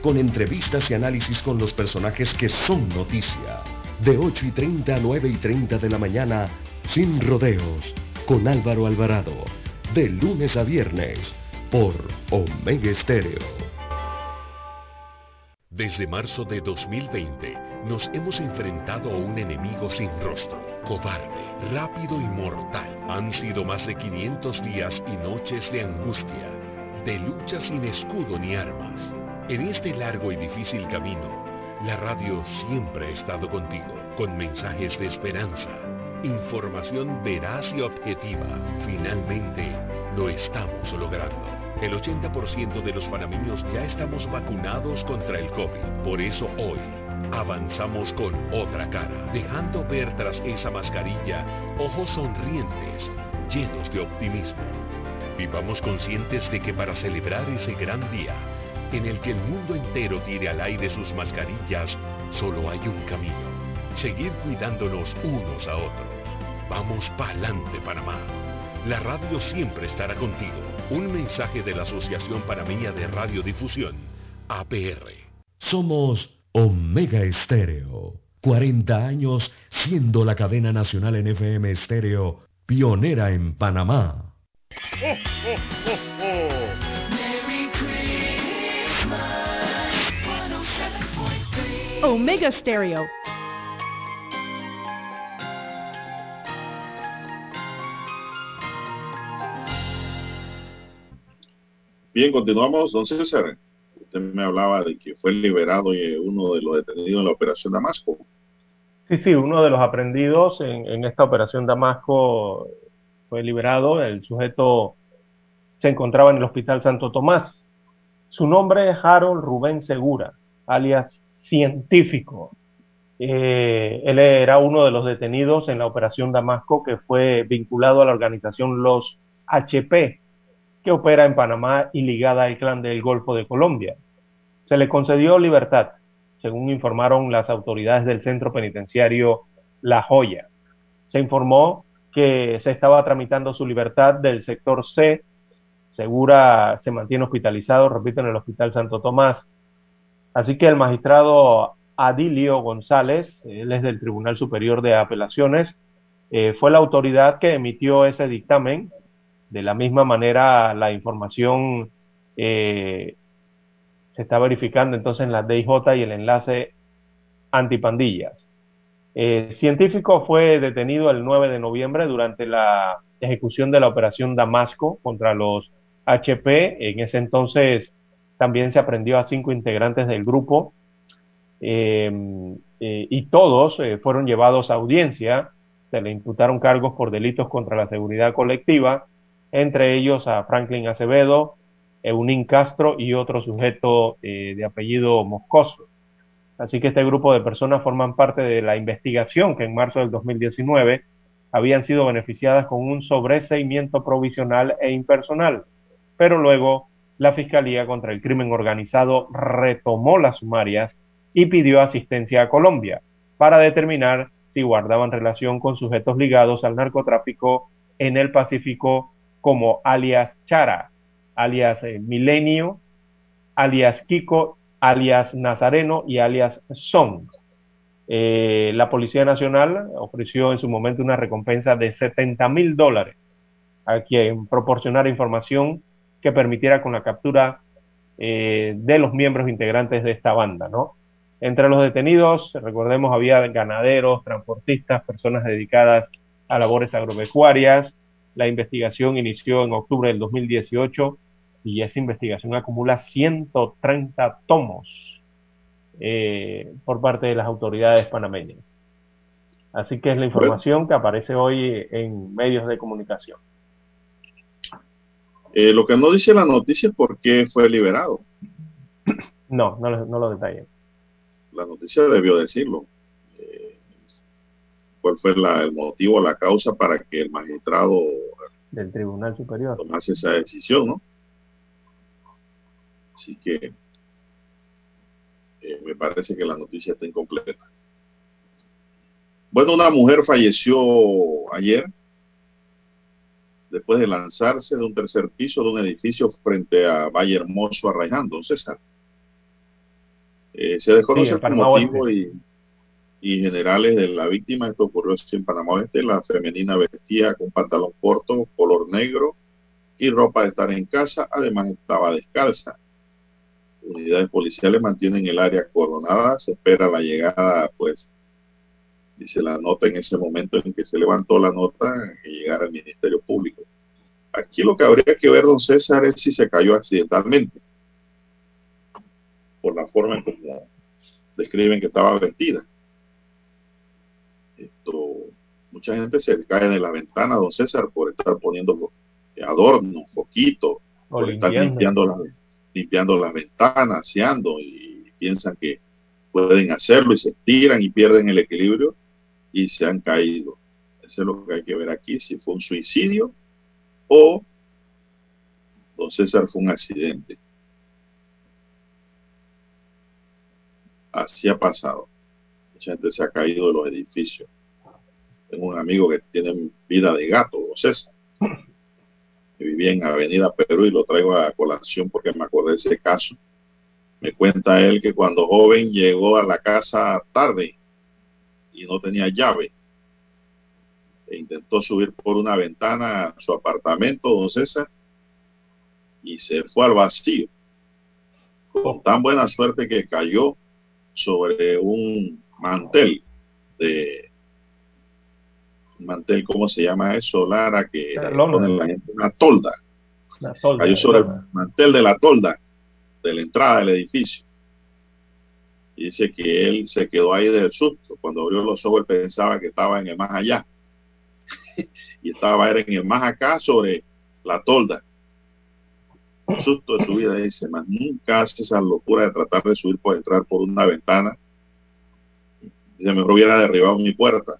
con entrevistas y análisis con los personajes que son noticia. De 8 y 30 a 9 y 30 de la mañana, sin rodeos, con Álvaro Alvarado. De lunes a viernes, por Omega Estéreo. Desde marzo de 2020 nos hemos enfrentado a un enemigo sin rostro, cobarde, rápido y mortal. Han sido más de 500 días y noches de angustia, de lucha sin escudo ni armas. En este largo y difícil camino, la radio siempre ha estado contigo, con mensajes de esperanza, información veraz y objetiva. Finalmente, lo estamos logrando. El 80% de los panameños ya estamos vacunados contra el COVID. Por eso hoy avanzamos con otra cara, dejando ver tras esa mascarilla ojos sonrientes, llenos de optimismo. Vivamos conscientes de que para celebrar ese gran día, en el que el mundo entero tire al aire sus mascarillas, solo hay un camino. Seguir cuidándonos unos a otros. Vamos pa'lante, Panamá. La radio siempre estará contigo un mensaje de la Asociación Panameña de Radiodifusión, APR. Somos Omega Estéreo. 40 años siendo la cadena nacional en FM Estéreo, pionera en Panamá. Omega Stereo Bien, continuamos, don César. Usted me hablaba de que fue liberado uno de los detenidos en la operación Damasco. Sí, sí, uno de los aprendidos en, esta operación Damasco fue liberado. El sujeto se encontraba en el Hospital Santo Tomás. Su nombre es Harold Rubén Segura, alias científico. Eh, él era uno de los detenidos en la operación Damasco que fue vinculado a la organización Los HP, que opera en Panamá y ligada al clan del Golfo de Colombia. Se le concedió libertad, según informaron las autoridades del centro penitenciario La Joya. Se informó que se estaba tramitando su libertad del sector C. Segura se mantiene hospitalizado, repito, en el Hospital Santo Tomás. Así que el magistrado Adilio González, él es del Tribunal Superior de Apelaciones, eh, fue la autoridad que emitió ese dictamen de la misma manera, la información eh, se está verificando entonces en la DIJ y el enlace antipandillas. Eh, científico fue detenido el 9 de noviembre durante la ejecución de la operación Damasco contra los HP. En ese entonces también se aprendió a cinco integrantes del grupo eh, y todos fueron llevados a audiencia. Se le imputaron cargos por delitos contra la seguridad colectiva entre ellos a Franklin Acevedo, Eunín Castro y otro sujeto eh, de apellido Moscoso. Así que este grupo de personas forman parte de la investigación que en marzo del 2019 habían sido beneficiadas con un sobreseimiento provisional e impersonal, pero luego la Fiscalía contra el Crimen Organizado retomó las sumarias y pidió asistencia a Colombia para determinar si guardaban relación con sujetos ligados al narcotráfico en el Pacífico como alias Chara, alias eh, Milenio, alias Kiko, alias Nazareno y alias Son. Eh, la Policía Nacional ofreció en su momento una recompensa de 70 mil dólares a quien proporcionara información que permitiera con la captura eh, de los miembros integrantes de esta banda, ¿no? Entre los detenidos, recordemos, había ganaderos, transportistas, personas dedicadas a labores agropecuarias, la investigación inició en octubre del 2018 y esa investigación acumula 130 tomos eh, por parte de las autoridades panameñas. Así que es la información que aparece hoy en medios de comunicación. Eh, lo que no dice la noticia es por qué fue liberado. No, no, no lo detallé. La noticia debió decirlo cuál fue el motivo, la causa para que el magistrado del Tribunal Superior tomase esa decisión, ¿no? Así que eh, me parece que la noticia está incompleta. Bueno, una mujer falleció ayer después de lanzarse de un tercer piso de un edificio frente a Valle Hermoso, Arraiján, don César. Eh, se desconoce el motivo y, y, generales de la víctima. Esto ocurrió en Panamá Oeste. La femenina vestía con pantalón corto, color negro y ropa de estar en casa. Además estaba descalza. Unidades policiales mantienen el área acordonada. Se espera la llegada, pues, dice la nota en ese momento en que se levantó la nota y llegara al Ministerio Público. Aquí lo que habría que ver, don César, es si se cayó accidentalmente por la forma en como describen que estaba vestida. Esto, mucha gente se cae de la ventana, don César, por estar poniendo adornos, foquitos, por estar limpiando las, limpiando las ventanas, aseando y piensan que pueden hacerlo y se tiran y pierden el equilibrio y se han caído. Eso es lo que hay que ver aquí, si fue un suicidio o don César fue un accidente. Así ha pasado. Mucha gente se ha caído de los edificios. Tengo un amigo que tiene vida de gato, don César. Que vivía en Avenida Perú y lo traigo a colación porque me acordé de ese caso. Me cuenta él que cuando joven llegó a la casa tarde y no tenía llave. E intentó subir por una ventana a su apartamento, don César, y se fue al vacío. Con tan buena suerte que cayó sobre un mantel de un mantel, ¿cómo se llama eso, Lara? Que una tolda. Cayó sobre el mantel de la tolda de la entrada del edificio. Y dice que él se quedó ahí del susto. Cuando abrió los ojos, él pensaba que estaba en el más allá. y estaba en el más acá sobre la tolda susto de su vida, dice, más nunca hace esa locura de tratar de subir por entrar por una ventana. Dice, mejor hubiera derribado mi puerta.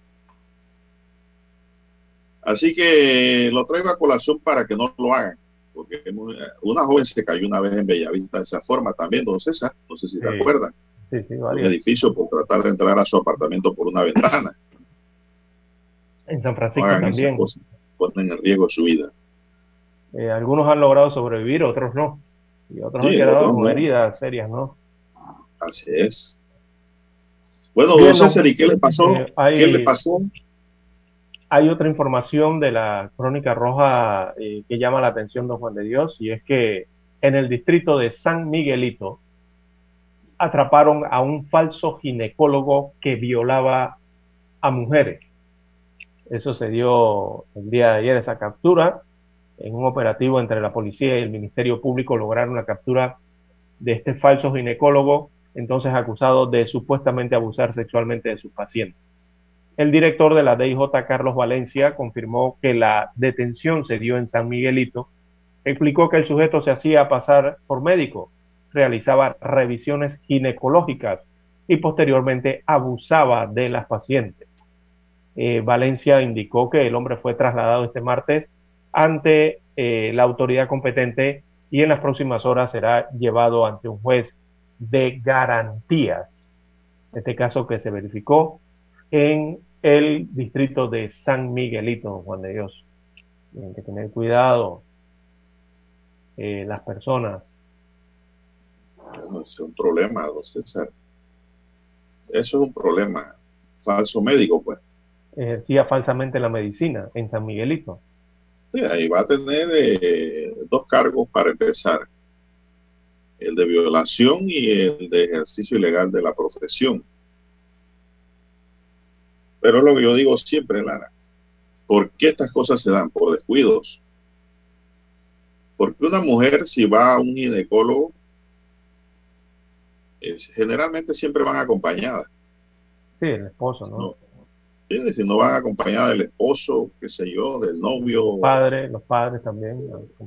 Así que lo traigo a colación para que no lo hagan. Porque una joven se cayó una vez en Bellavista de esa forma también, don César, no sé si te acuerdas. Sí, un edificio por tratar de entrar a su apartamento por una ventana. En San Francisco también. ponen en riesgo su vida. Eh, algunos han logrado sobrevivir, otros no. Y otros han quedado con heridas serias, ¿no? Así es. Bueno, don César, ¿y qué le pasó? Eh, hay, ¿Qué le pasó? Hay otra información de la Crónica Roja eh, que llama la atención, don Juan de Dios, y es que en el distrito de San Miguelito atraparon a un falso ginecólogo que violaba a mujeres. Eso se dio el día de ayer, esa captura en un operativo entre la policía y el Ministerio Público lograron la captura de este falso ginecólogo, entonces acusado de supuestamente abusar sexualmente de sus pacientes. El director de la DIJ, Carlos Valencia, confirmó que la detención se dio en San Miguelito. Explicó que el sujeto se hacía pasar por médico, realizaba revisiones ginecológicas y posteriormente abusaba de las pacientes. Eh, Valencia indicó que el hombre fue trasladado este martes ante eh, la autoridad competente y en las próximas horas será llevado ante un juez de garantías. Este caso que se verificó en el distrito de San Miguelito, Juan de Dios. Tienen que tener cuidado eh, las personas. Es un problema, don César. Eso es un problema. Falso médico, pues. Ejercía falsamente la medicina en San Miguelito. Sí, ahí va a tener eh, dos cargos para empezar. El de violación y el de ejercicio ilegal de la profesión. Pero es lo que yo digo siempre, Lara. ¿Por qué estas cosas se dan? Por descuidos. Porque una mujer, si va a un ginecólogo, generalmente siempre van acompañadas. Sí, el esposo, ¿no? si no van acompañada del esposo, qué sé yo, del novio. Los padres, los padres también.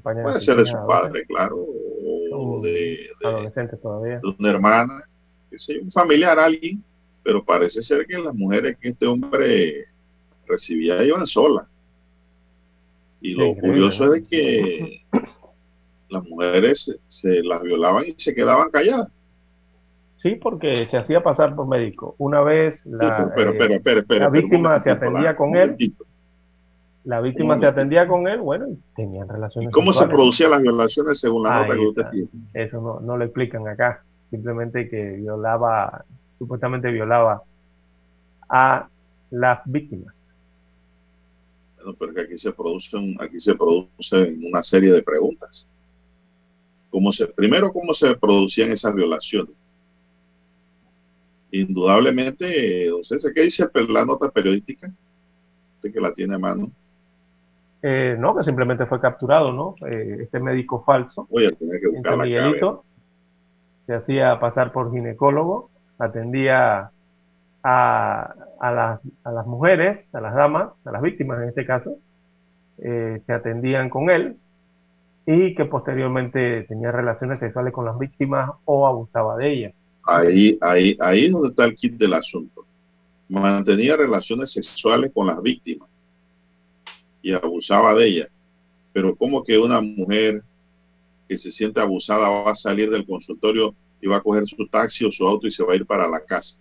Puede ser de su padre, claro, o de, todavía. de una hermana, qué sé yo, un familiar, alguien, pero parece ser que las mujeres que este hombre recibía iban solas. Y lo curioso es de que las mujeres se las violaban y se quedaban calladas. Sí, porque se hacía pasar por médico. Una vez la, la víctima se atendía con él. La víctima se atendía con él, bueno, y tenían relaciones. ¿Cómo se producían las violaciones según la nota que usted tiene? Eso no, no lo explican acá. simplemente que violaba, supuestamente violaba a las víctimas. Bueno, pero que aquí se producen, aquí se producen una serie de preguntas. ¿Cómo se, primero, ¿cómo se producían esas violaciones? Indudablemente, don César, ¿qué dice la nota periodística? Usted que la tiene a mano. Eh, no, que simplemente fue capturado, ¿no? Eh, este médico falso. Oye, tenía que buscar la Miguelito, se hacía pasar por ginecólogo, atendía a, las, a, las, mujeres, a las damas, a las víctimas en este caso, eh, que atendían con él y que posteriormente tenía relaciones sexuales con las víctimas o abusaba de ellas. Ahí, ahí, ahí es donde está el kit del asunto. Mantenía relaciones sexuales con las víctimas y abusaba de ellas. Pero ¿cómo que una mujer que se siente abusada va a salir del consultorio y va a coger su taxi o su auto y se va a ir para la casa?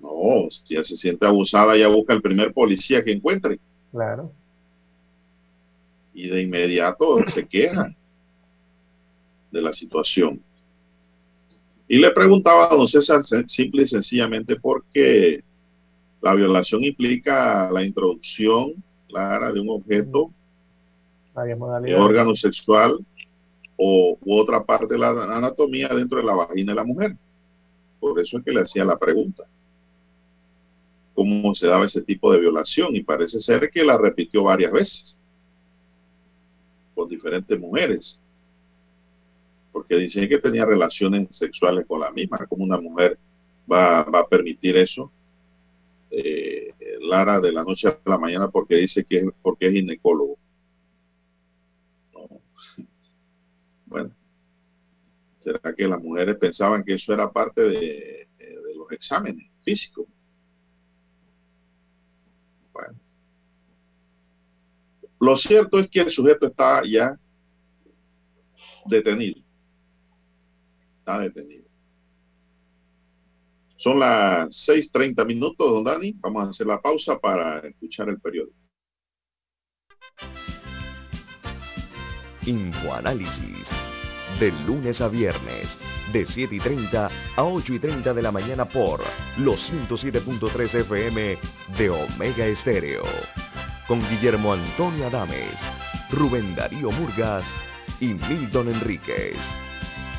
No, si ya se siente abusada, ya busca el primer policía que encuentre. Claro. Y de inmediato se queja de la situación. Y le preguntaba a don César simple y sencillamente porque la violación implica la introducción clara de un objeto, de órgano sexual o u otra parte de la anatomía dentro de la vagina de la mujer. Por eso es que le hacía la pregunta. ¿Cómo se daba ese tipo de violación? Y parece ser que la repitió varias veces con diferentes mujeres porque dicen que tenía relaciones sexuales con la misma, como una mujer va, a permitir eso. Eh, Lara de la noche a la mañana porque dice que porque es ginecólogo. Bueno, ¿será que las mujeres pensaban que eso era parte de, de los exámenes físicos? Bueno. Lo cierto es que el sujeto está ya detenido está detenido. Son las 6:30 minutos, don Dani. Vamos a hacer la pausa para escuchar el periódico. Infoanálisis. De lunes a viernes, de 7 y 30 a 8 y 30 de la mañana por los 107.3 FM de Omega Estéreo. Con Guillermo Antonio Adames, Rubén Darío Murgas y Milton Enríquez.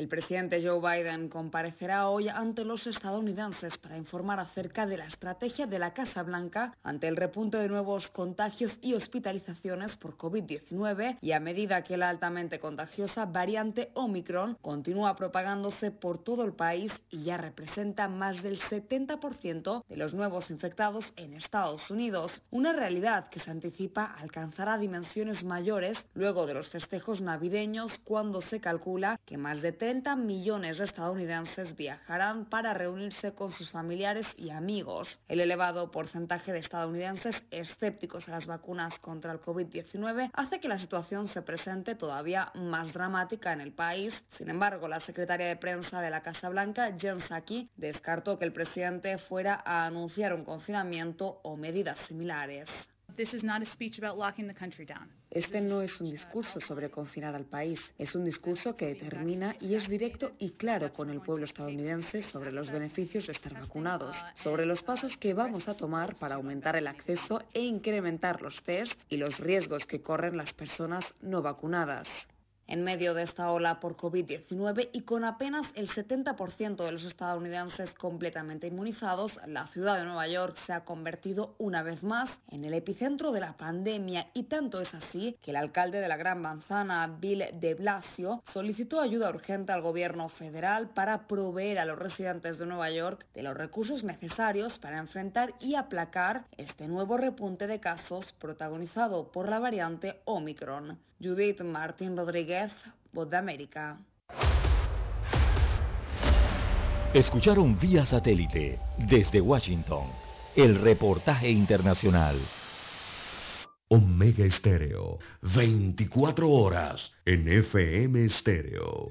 El presidente Joe Biden comparecerá hoy ante los estadounidenses para informar acerca de la estrategia de la Casa Blanca ante el repunte de nuevos contagios y hospitalizaciones por COVID-19 y a medida que la altamente contagiosa variante Omicron continúa propagándose por todo el país y ya representa más del 70% de los nuevos infectados en Estados Unidos, una realidad que se anticipa alcanzará dimensiones mayores luego de los festejos navideños cuando se calcula que más de 30 millones de estadounidenses viajarán para reunirse con sus familiares y amigos. El elevado porcentaje de estadounidenses escépticos a las vacunas contra el COVID-19 hace que la situación se presente todavía más dramática en el país. Sin embargo, la secretaria de prensa de la Casa Blanca, Jen Psaki, descartó que el presidente fuera a anunciar un confinamiento o medidas similares. Este no es un discurso sobre confinar al país, es un discurso que determina y es directo y claro con el pueblo estadounidense sobre los beneficios de estar vacunados, sobre los pasos que vamos a tomar para aumentar el acceso e incrementar los test y los riesgos que corren las personas no vacunadas. En medio de esta ola por COVID-19 y con apenas el 70% de los estadounidenses completamente inmunizados, la ciudad de Nueva York se ha convertido una vez más en el epicentro de la pandemia y tanto es así que el alcalde de la Gran Manzana, Bill de Blasio, solicitó ayuda urgente al gobierno federal para proveer a los residentes de Nueva York de los recursos necesarios para enfrentar y aplacar este nuevo repunte de casos protagonizado por la variante Omicron. Judith Martín Rodríguez, Voz de América. Escucharon vía satélite desde Washington el reportaje internacional. Omega Estéreo, 24 horas en FM Estéreo.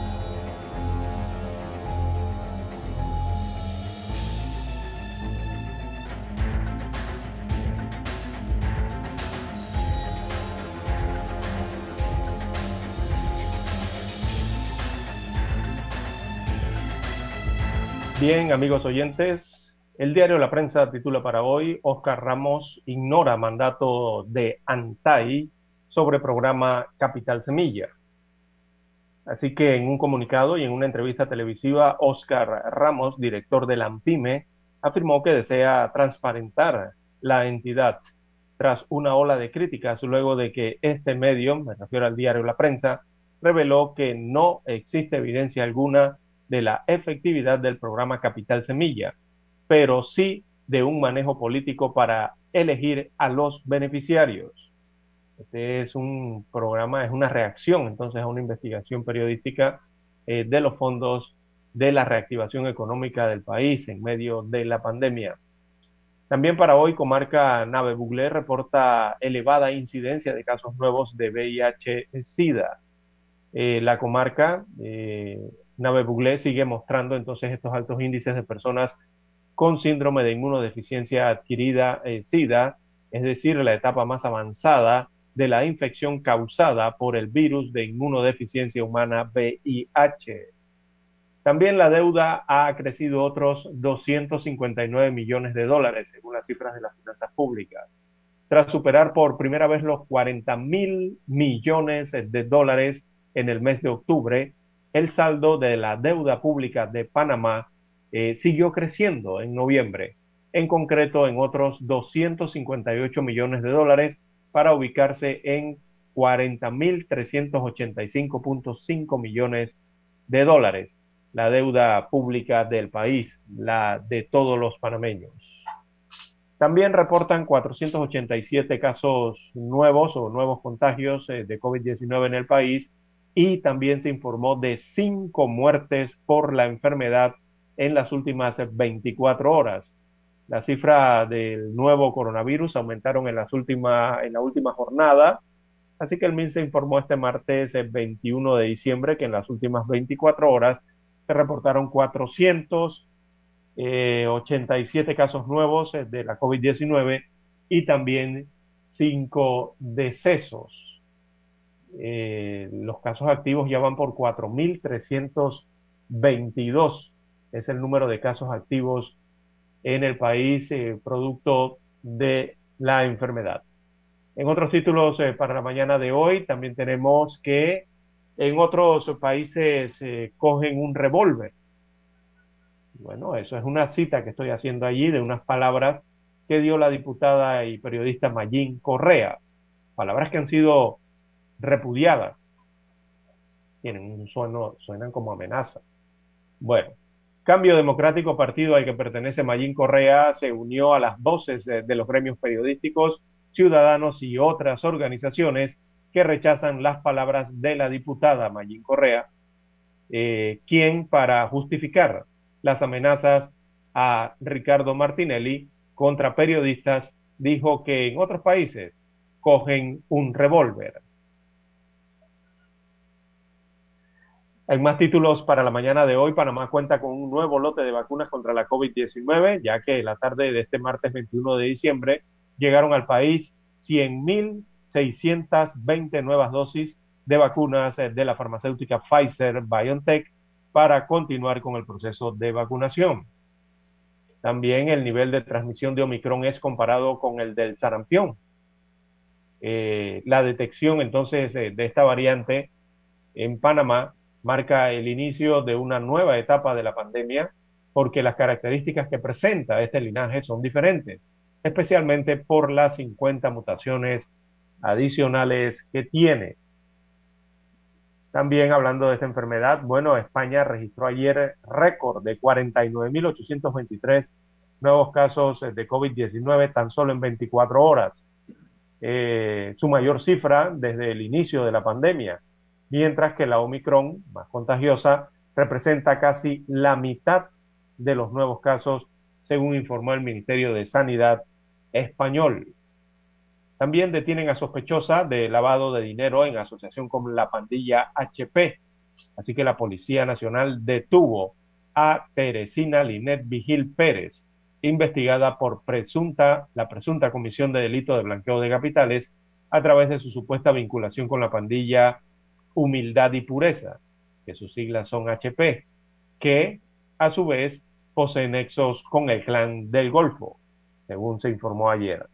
Bien, amigos oyentes, el diario La Prensa titula para hoy, Oscar Ramos ignora mandato de ANTAI sobre programa Capital Semilla. Así que en un comunicado y en una entrevista televisiva, Oscar Ramos, director de la AMPIME, afirmó que desea transparentar la entidad tras una ola de críticas luego de que este medio, me refiero al diario La Prensa, reveló que no existe evidencia alguna de la efectividad del programa Capital Semilla, pero sí de un manejo político para elegir a los beneficiarios. Este es un programa, es una reacción entonces a una investigación periodística eh, de los fondos de la reactivación económica del país en medio de la pandemia. También para hoy, comarca Nave Buglé reporta elevada incidencia de casos nuevos de VIH-Sida. Eh, la comarca eh, Nave Buglé sigue mostrando entonces estos altos índices de personas con síndrome de inmunodeficiencia adquirida eh, SIDA, es decir, la etapa más avanzada de la infección causada por el virus de inmunodeficiencia humana VIH. También la deuda ha crecido otros 259 millones de dólares, según las cifras de las finanzas públicas, tras superar por primera vez los 40 mil millones de dólares en el mes de octubre el saldo de la deuda pública de Panamá eh, siguió creciendo en noviembre, en concreto en otros 258 millones de dólares para ubicarse en 40.385.5 millones de dólares, la deuda pública del país, la de todos los panameños. También reportan 487 casos nuevos o nuevos contagios eh, de COVID-19 en el país y también se informó de cinco muertes por la enfermedad en las últimas 24 horas. La cifra del nuevo coronavirus aumentaron en, las últimas, en la última jornada, así que el MINSA informó este martes 21 de diciembre que en las últimas 24 horas se reportaron 487 casos nuevos de la COVID-19 y también cinco decesos. Eh, los casos activos ya van por 4.322. Es el número de casos activos en el país eh, producto de la enfermedad. En otros títulos eh, para la mañana de hoy también tenemos que en otros países cogen un revólver. Bueno, eso es una cita que estoy haciendo allí de unas palabras que dio la diputada y periodista Mayín Correa. Palabras que han sido repudiadas. Tienen un sueno, suenan como amenaza. Bueno, Cambio Democrático, partido al que pertenece Mayín Correa, se unió a las voces de, los gremios periodísticos, ciudadanos y otras organizaciones que rechazan las palabras de la diputada Mayín Correa, eh, quien para justificar las amenazas a Ricardo Martinelli contra periodistas dijo que en otros países cogen un revólver. Hay más títulos para la mañana de hoy. Panamá cuenta con un nuevo lote de vacunas contra la COVID-19, ya que la tarde de este martes 21 de diciembre llegaron al país 100.620 nuevas dosis de vacunas eh, de la farmacéutica Pfizer BioNTech para continuar con el proceso de vacunación. También el nivel de transmisión de Omicron es comparado con el del sarampión. Eh, la detección entonces eh, de esta variante en Panamá marca el inicio de una nueva etapa de la pandemia porque las características que presenta este linaje son diferentes, especialmente por las 50 mutaciones adicionales que tiene. También hablando de esta enfermedad, bueno, España registró ayer récord de 49.823 nuevos casos de COVID-19 tan solo en 24 horas. Eh, su mayor cifra desde el inicio de la pandemia, mientras que la Omicron, más contagiosa, representa casi la mitad de los nuevos casos, según informó el Ministerio de Sanidad español. También detienen a sospechosa de lavado de dinero en asociación con la pandilla HP. Así que la Policía Nacional detuvo a Teresina Linet Vigil Pérez, investigada por presunta, la presunta comisión de delito de blanqueo de capitales a través de su supuesta vinculación con la pandilla Humildad y Pureza, que sus siglas son HP, que a su vez posee nexos con el clan del Golfo, según se informó ayer.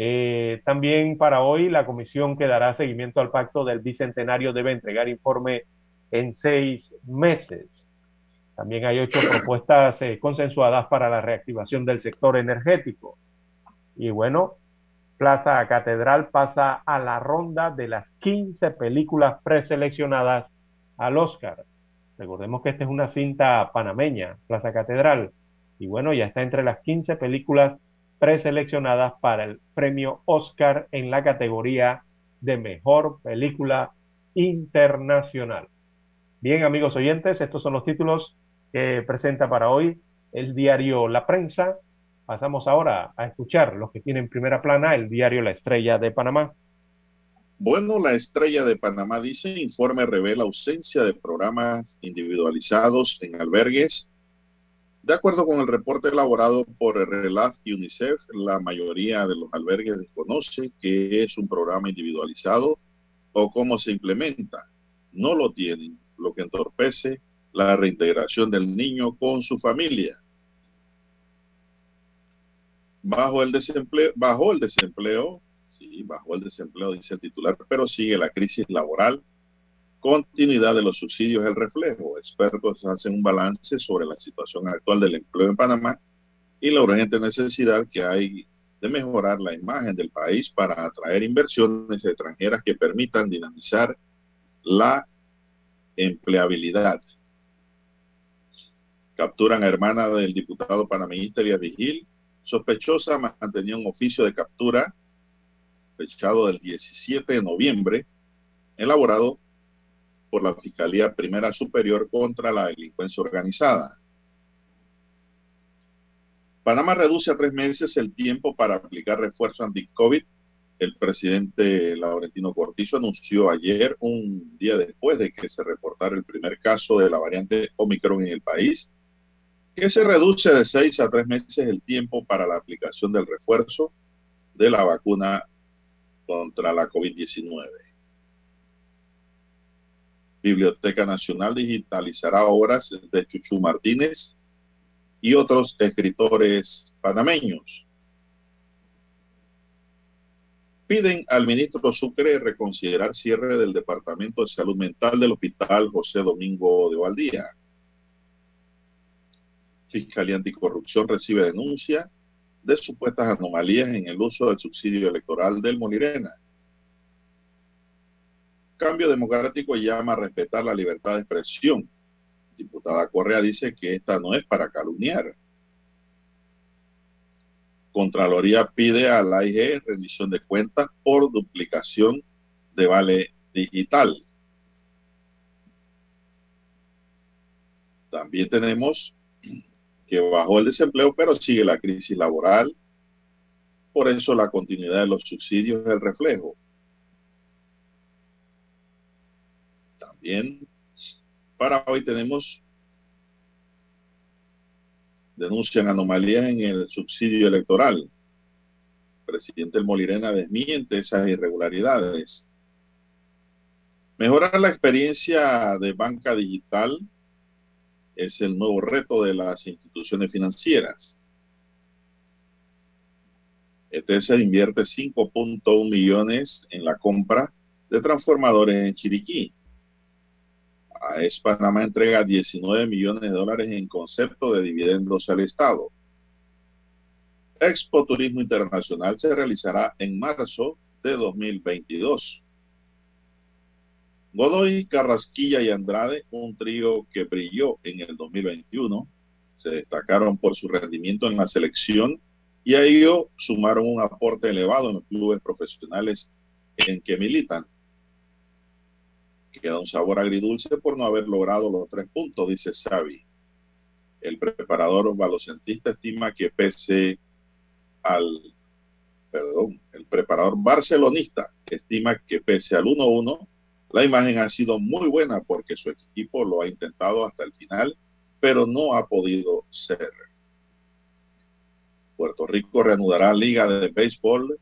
Eh, también para hoy la comisión que dará seguimiento al pacto del bicentenario debe entregar informe en seis meses. También hay ocho propuestas eh, consensuadas para la reactivación del sector energético. Y bueno, Plaza Catedral pasa a la ronda de las 15 películas preseleccionadas al Oscar. Recordemos que esta es una cinta panameña, Plaza Catedral. Y bueno, ya está entre las 15 películas preseleccionadas para el premio Oscar en la categoría de mejor película internacional. Bien, amigos oyentes, estos son los títulos que presenta para hoy el diario La Prensa. Pasamos ahora a escuchar los que tienen primera plana el diario La Estrella de Panamá. Bueno, la Estrella de Panamá dice, informe revela ausencia de programas individualizados en albergues. De acuerdo con el reporte elaborado por RELAF y UNICEF, la mayoría de los albergues desconoce qué es un programa individualizado o cómo se implementa. No lo tienen, lo que entorpece la reintegración del niño con su familia. Bajo el desempleo, bajo el desempleo, sí, bajo el desempleo, dice el titular, pero sigue la crisis laboral. Continuidad de los subsidios el reflejo. Expertos hacen un balance sobre la situación actual del empleo en Panamá y la urgente necesidad que hay de mejorar la imagen del país para atraer inversiones extranjeras que permitan dinamizar la empleabilidad. Capturan a hermana del diputado panameñista Elías Vigil. Sospechosa mantenía un oficio de captura fechado del 17 de noviembre, elaborado por la Fiscalía Primera Superior contra la Delincuencia Organizada. Panamá reduce a tres meses el tiempo para aplicar refuerzo anti-COVID. El presidente Laurentino Cortizo anunció ayer, un día después de que se reportara el primer caso de la variante Omicron en el país, que se reduce de seis a tres meses el tiempo para la aplicación del refuerzo de la vacuna contra la COVID-19. Biblioteca Nacional digitalizará obras de Chuchu Martínez y otros escritores panameños. Piden al ministro Sucre reconsiderar cierre del Departamento de Salud Mental del Hospital José Domingo de Valdía. Fiscalía Anticorrupción recibe denuncia de supuestas anomalías en el uso del subsidio electoral del Molirena. Cambio Democrático llama a respetar la libertad de expresión. Diputada Correa dice que esta no es para calumniar. Contraloría pide a la rendición de cuentas por duplicación de vale digital. También tenemos que bajó el desempleo, pero sigue la crisis laboral. Por eso la continuidad de los subsidios es el reflejo. También para hoy tenemos denuncian anomalías en el subsidio electoral. El presidente Molirena desmiente esas irregularidades. Mejorar la experiencia de banca digital es el nuevo reto de las instituciones financieras. ETS invierte 5.1 millones en la compra de transformadores en Chiriquí. AES Panamá entrega 19 millones de dólares en concepto de dividendos al Estado. Expo Turismo Internacional se realizará en marzo de 2022. Godoy, Carrasquilla y Andrade, un trío que brilló en el 2021, se destacaron por su rendimiento en la selección y a ello sumaron un aporte elevado en los clubes profesionales en que militan. Queda un sabor agridulce por no haber logrado los tres puntos, dice Xavi. El preparador balocentista estima que pese al, perdón, el preparador barcelonista estima que pese al 1-1, la imagen ha sido muy buena porque su equipo lo ha intentado hasta el final, pero no ha podido ser. Puerto Rico reanudará Liga de Béisbol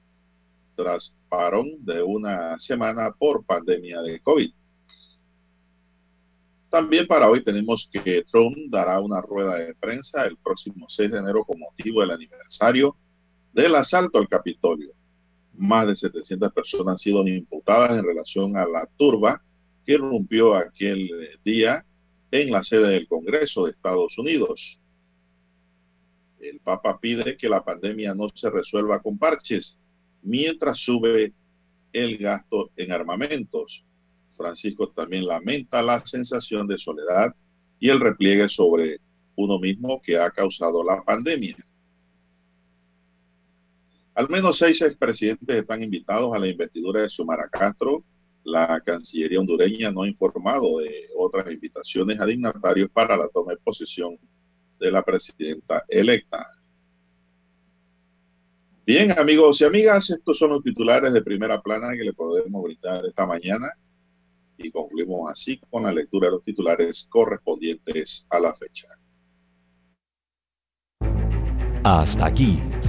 tras parón de una semana por pandemia de COVID. También para hoy tenemos que Trump dará una rueda de prensa el próximo 6 de enero con motivo del aniversario del asalto al Capitolio. Más de 700 personas han sido imputadas en relación a la turba que irrumpió aquel día en la sede del Congreso de Estados Unidos. El Papa pide que la pandemia no se resuelva con parches mientras sube el gasto en armamentos. Francisco también lamenta la sensación de soledad y el repliegue sobre uno mismo que ha causado la pandemia. Al menos seis expresidentes están invitados a la investidura de Xiomara Castro. La Cancillería hondureña no ha informado de otras invitaciones a dignatarios para la toma de posesión de la presidenta electa. Bien, amigos y amigas, estos son los titulares de primera plana que le podemos brindar esta mañana y concluimos así con la lectura de los titulares correspondientes a la fecha. Hasta aquí,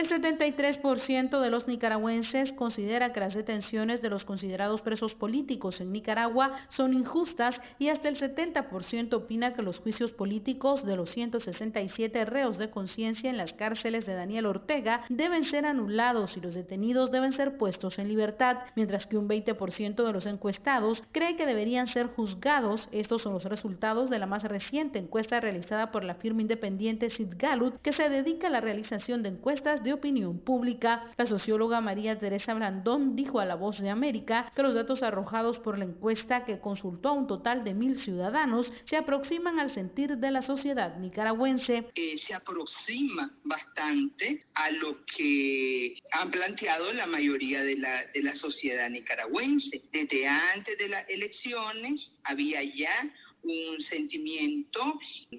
El 73% de los nicaragüenses considera que las detenciones de los considerados presos políticos en Nicaragua son injustas y hasta el 70% opina que los juicios políticos de los 167 reos de conciencia en las cárceles de Daniel Ortega deben ser anulados y los detenidos deben ser puestos en libertad, mientras que un 20% de los encuestados cree que deberían ser juzgados. Estos son los resultados de la más reciente encuesta realizada por la firma independiente Sid Gallup, que se dedica a la realización de encuestas de opinión pública. La socióloga María Teresa Blandón dijo a La Voz de América que los datos arrojados por la encuesta que consultó a un total de mil ciudadanos se aproximan al sentir de la sociedad nicaragüense. Eh, se aproxima bastante a lo que han planteado la mayoría de la, de la sociedad nicaragüense. Desde antes de las elecciones había ya un sentimiento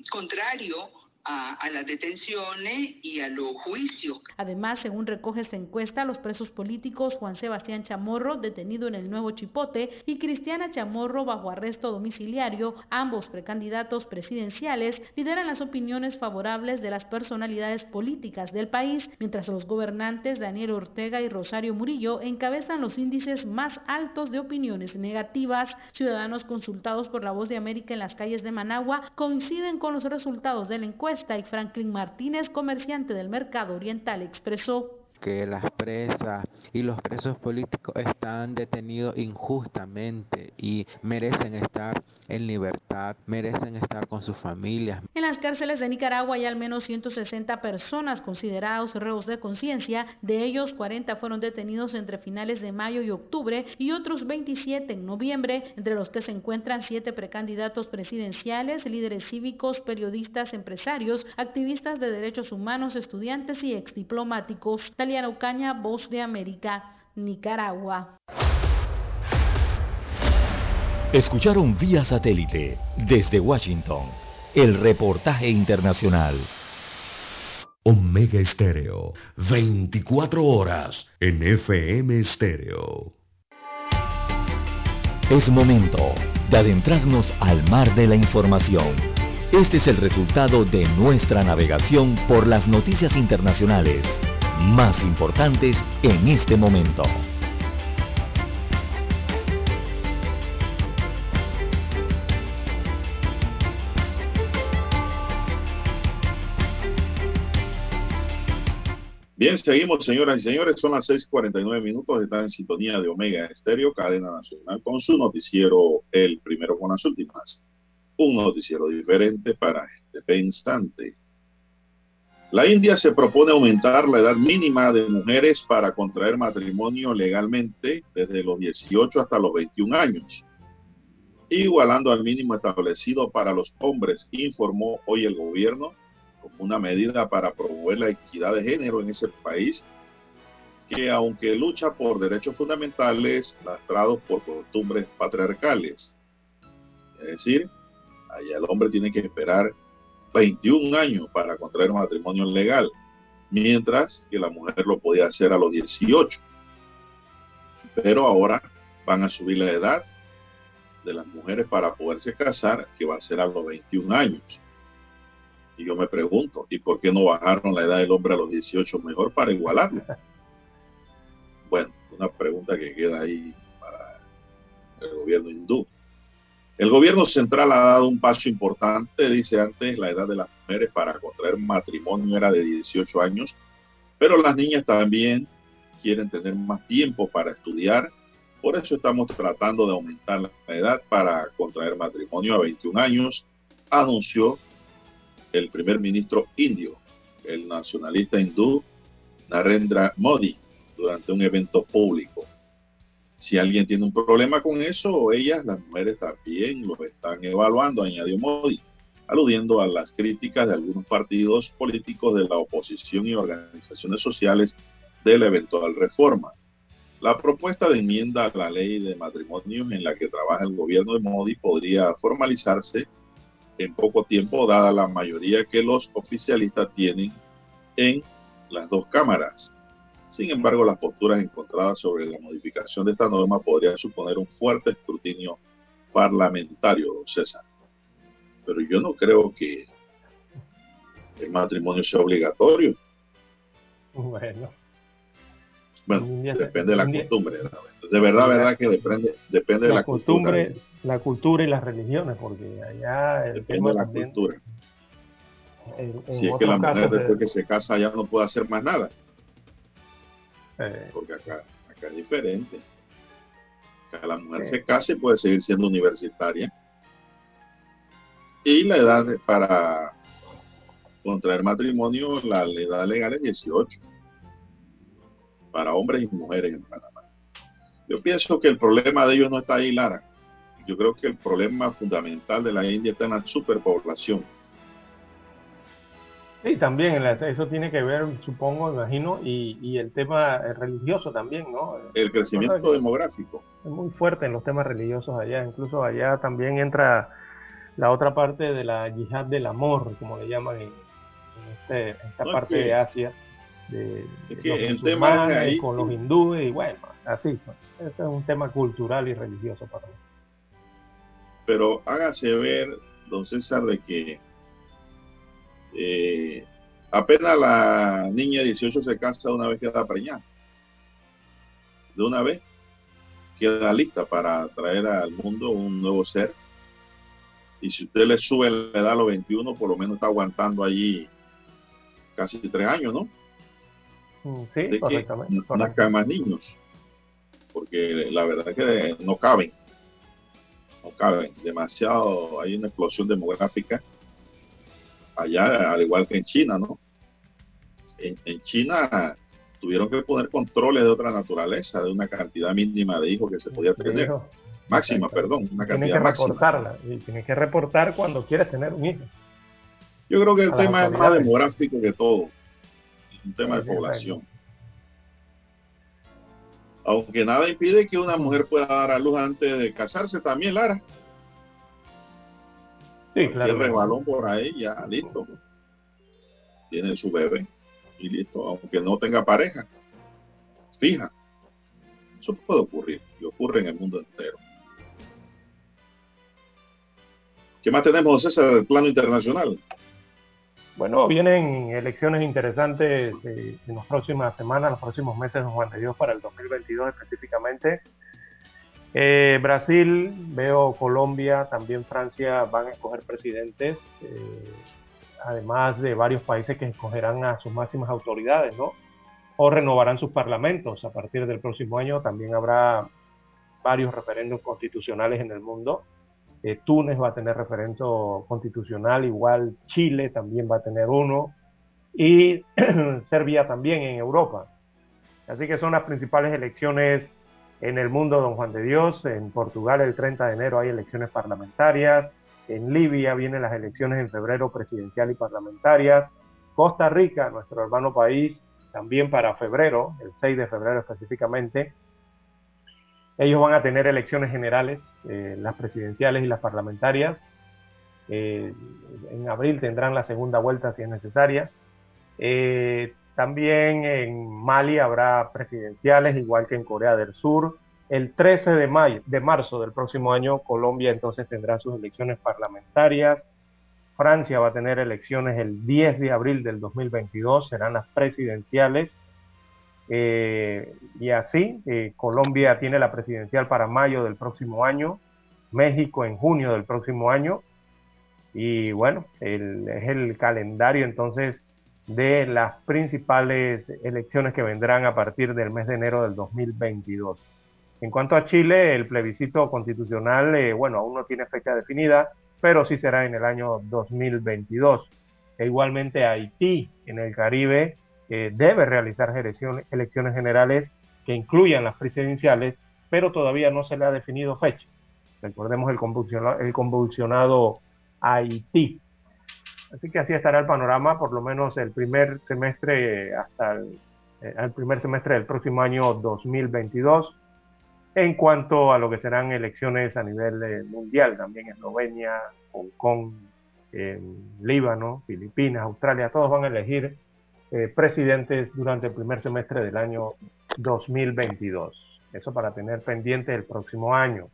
contrario a, las detenciones y a los juicios. Además, según recoge esta encuesta, los presos políticos Juan Sebastián Chamorro, detenido en el Nuevo Chipote, y Cristiana Chamorro, bajo arresto domiciliario, ambos precandidatos presidenciales, lideran las opiniones favorables de las personalidades políticas del país, mientras los gobernantes Daniel Ortega y Rosario Murillo encabezan los índices más altos de opiniones negativas. Ciudadanos consultados por la voz de América en las calles de Managua coinciden con los resultados de la encuesta y Franklin Martínez, comerciante del mercado oriental, expresó que las presas y los presos políticos están detenidos injustamente y merecen estar en libertad, merecen estar con sus familias. En las cárceles de Nicaragua hay al menos 160 personas considerados reos de conciencia, de ellos 40 fueron detenidos entre finales de mayo y octubre y otros 27 en noviembre, entre los que se encuentran siete precandidatos presidenciales, líderes cívicos, periodistas, empresarios, activistas de derechos humanos, estudiantes y exdiplomáticos. Ocaña, Voz de América, Nicaragua. Escucharon vía satélite desde Washington el reportaje internacional. Omega Estéreo, 24 horas en FM Estéreo. Es momento de adentrarnos al mar de la información. Este es el resultado de nuestra navegación por las noticias internacionales más importantes en este momento. Bien, seguimos, señoras y señores. Son las 6:49 minutos. Están en sintonía de Omega Estéreo, cadena nacional, con su noticiero, el primero con las últimas. Un noticiero diferente para este pensante. La India se propone aumentar la edad mínima de mujeres para contraer matrimonio legalmente desde los 18 hasta los 21 años, igualando al mínimo establecido para los hombres, informó hoy el gobierno como una medida para promover la equidad de género en ese país que aunque lucha por derechos fundamentales lastrados por costumbres patriarcales, es decir, allá el hombre tiene que esperar 21 años para contraer matrimonio legal, mientras que la mujer lo podía hacer a los 18. Pero ahora van a subir la edad de las mujeres para poderse casar, que va a ser a los 21 años. Y yo me pregunto, ¿y por qué no bajaron la edad del hombre a los 18 mejor para igualarlo? Bueno, una pregunta que queda ahí para el gobierno hindú. El gobierno central ha dado un paso importante, dice antes, la edad de las mujeres para contraer matrimonio era de 18 años, pero las niñas también quieren tener más tiempo para estudiar, por eso estamos tratando de aumentar la edad para contraer matrimonio a 21 años, anunció el primer ministro indio, el nacionalista hindú Narendra Modi, durante un evento público. Si alguien tiene un problema con eso, ellas, las mujeres también lo están evaluando, añadió Modi, aludiendo a las críticas de algunos partidos políticos de la oposición y organizaciones sociales de la eventual reforma. La propuesta de enmienda a la ley de matrimonios en la que trabaja el gobierno de Modi podría formalizarse en poco tiempo, dada la mayoría que los oficialistas tienen en las dos cámaras. Sin embargo, las posturas encontradas sobre la modificación de esta norma podrían suponer un fuerte escrutinio parlamentario, César. Pero yo no creo que el matrimonio sea obligatorio. Bueno. Bueno, depende de la costumbre. De verdad, verdad que depende, depende de la costumbre. La cultura y las religiones, porque allá el depende de la cultura. si es que la mujer después que se casa ya no puede hacer más nada. Porque acá, acá es diferente. Acá la mujer se case puede seguir siendo universitaria. Y la edad para contraer matrimonio, la edad legal es 18. Para hombres y mujeres en Panamá. Yo pienso que el problema de ellos no está ahí, Lara. Yo creo que el problema fundamental de la India está en la superpoblación Sí, también eso tiene que ver, supongo, imagino, y, el tema religioso también, ¿no? El crecimiento demográfico. Es muy fuerte en los temas religiosos allá, incluso allá también entra la otra parte de la yihad del amor, como le llaman este, esta parte de Asia, de, los tema ahí, con los hindúes, y bueno, así. Pues. Este es un tema cultural y religioso para mí. Pero hágase ver, don César, de que eh, apenas la niña de 18 se casa una vez queda preñada. De una vez queda lista para traer al mundo un nuevo ser. Y si usted le sube la edad a los 21, por lo menos está aguantando allí casi tres años, ¿no? Mm, sí, correctamente. No más niños. Porque la verdad es que no caben. No caben. Demasiado. Hay una explosión demográfica allá, al igual que en China, ¿no? En, China tuvieron que poner controles de otra naturaleza, de una cantidad mínima de hijos que se podía tener. Máxima, perdón, una cantidad que reportarla y tienes que reportar cuando quieres tener un hijo. Yo creo que el tema es más demográfico que todo. Es un tema de población. Aunque nada impide que una mujer pueda dar a luz antes de casarse también, Lara. Sí, claro. resbalón por ahí, ya listo. Tiene su bebé y listo, aunque no tenga pareja. Fija. Eso puede ocurrir y ocurre en el mundo entero. ¿Qué más tenemos, César, del plano internacional? Bueno, vienen elecciones interesantes eh, en las próximas semanas, los próximos meses, Juan de Dios, para el 2022 específicamente. Eh, Brasil, veo Colombia, también Francia van a escoger presidentes, eh, además de varios países que escogerán a sus máximas autoridades, ¿no? O renovarán sus parlamentos. A partir del próximo año también habrá varios referendos constitucionales en el mundo. Eh, Túnez va a tener referendo constitucional, igual Chile también va a tener uno, y Serbia también en Europa. Así que son las principales elecciones en el mundo, don Juan de Dios. En Portugal el 30 de enero hay elecciones parlamentarias. En Libia vienen las elecciones en febrero presidencial y parlamentarias. Costa Rica, nuestro hermano país, también para febrero, el 6 de febrero específicamente. Ellos van a tener elecciones generales, eh, las presidenciales y las parlamentarias. Eh, en abril tendrán la segunda vuelta si es necesaria. Eh, también en Mali habrá presidenciales, igual que en Corea del Sur. El 13 de, mayo, de marzo del próximo año, Colombia entonces tendrá sus elecciones parlamentarias. Francia va a tener elecciones el 10 de abril del 2022, serán las presidenciales. Eh, y así, eh, Colombia tiene la presidencial para mayo del próximo año, México en junio del próximo año. Y bueno, es el calendario entonces de las principales elecciones que vendrán a partir del mes de enero del 2022. En cuanto a Chile, el plebiscito constitucional, eh, bueno, aún no tiene fecha definida, pero sí será en el año 2022. E igualmente Haití, en el Caribe, eh, debe realizar elecciones generales que incluyan las presidenciales, pero todavía no se le ha definido fecha. Recordemos el convulsionado, el convulsionado Haití. Así que así estará el panorama, por lo menos el primer semestre hasta el, eh, primer semestre del próximo año 2022. En cuanto a lo que serán elecciones a nivel eh, mundial, también Eslovenia, Hong Kong, Líbano, Filipinas, Australia, todos van a elegir eh, presidentes durante el primer semestre del año 2022. Eso para tener pendiente el próximo año,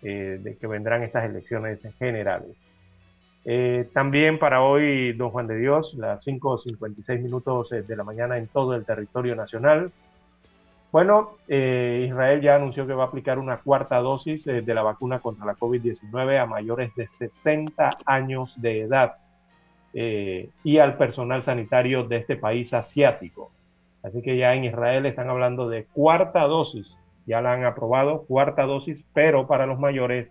de que vendrán estas elecciones generales. Eh, también para hoy, don Juan de Dios, las 5.56 minutos eh, de la mañana en todo el territorio nacional. Bueno, eh, Israel ya anunció que va a aplicar una cuarta dosis de la vacuna contra la COVID-19 a mayores de 60 años de edad y al personal sanitario de este país asiático. Así que ya en Israel están hablando de cuarta dosis, ya la han aprobado, cuarta dosis, pero para los mayores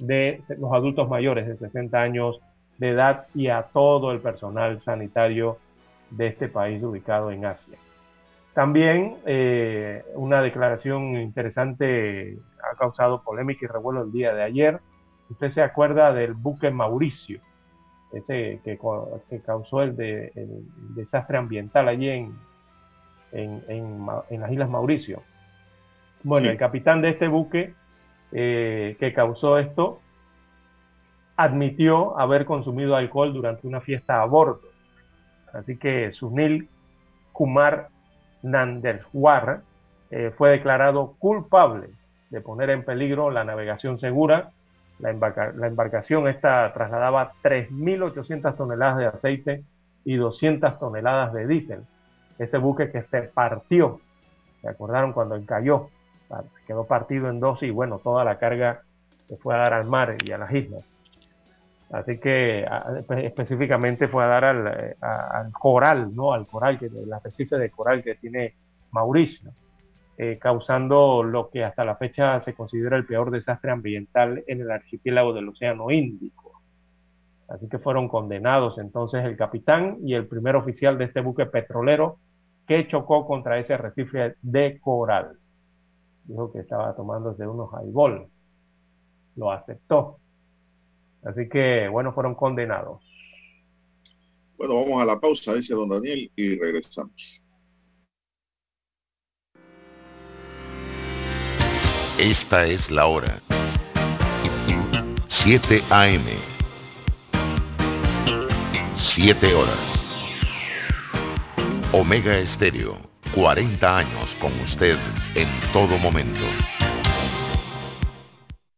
de los adultos mayores de 60 años de edad y a todo el personal sanitario de este país ubicado en Asia. También eh, una declaración interesante ha causado polémica y revuelo el día de ayer. Usted se acuerda del buque Mauricio, ese que, causó el, desastre ambiental allí en, en, las Islas Mauricio. Bueno, el capitán de este buque eh, que causó esto, admitió haber consumido alcohol durante una fiesta a bordo. Así que Sunil Kumar Nanderwar eh, fue declarado culpable de poner en peligro la navegación segura. La, la embarcación esta trasladaba 3.800 toneladas de aceite y 200 toneladas de diésel. Ese buque que se partió, ¿se acordaron cuando encalló? Quedó partido en dos y bueno, toda la carga se fue a dar al mar y a las islas. Así que específicamente fue a dar al, al, coral, ¿no? Al coral, que, el arrecife de coral que tiene Mauricio, eh, causando lo que hasta la fecha se considera el peor desastre ambiental en el archipiélago del Océano Índico. Así que fueron condenados entonces el capitán y el primer oficial de este buque petrolero que chocó contra ese arrecife de coral. Dijo que estaba tomándose unos highball. Lo aceptó. Así que, bueno, fueron condenados. Bueno, vamos a la pausa, dice don Daniel, y regresamos. Esta es la hora. 7 AM. 7 horas. Omega Estéreo, 40 años con usted en todo momento.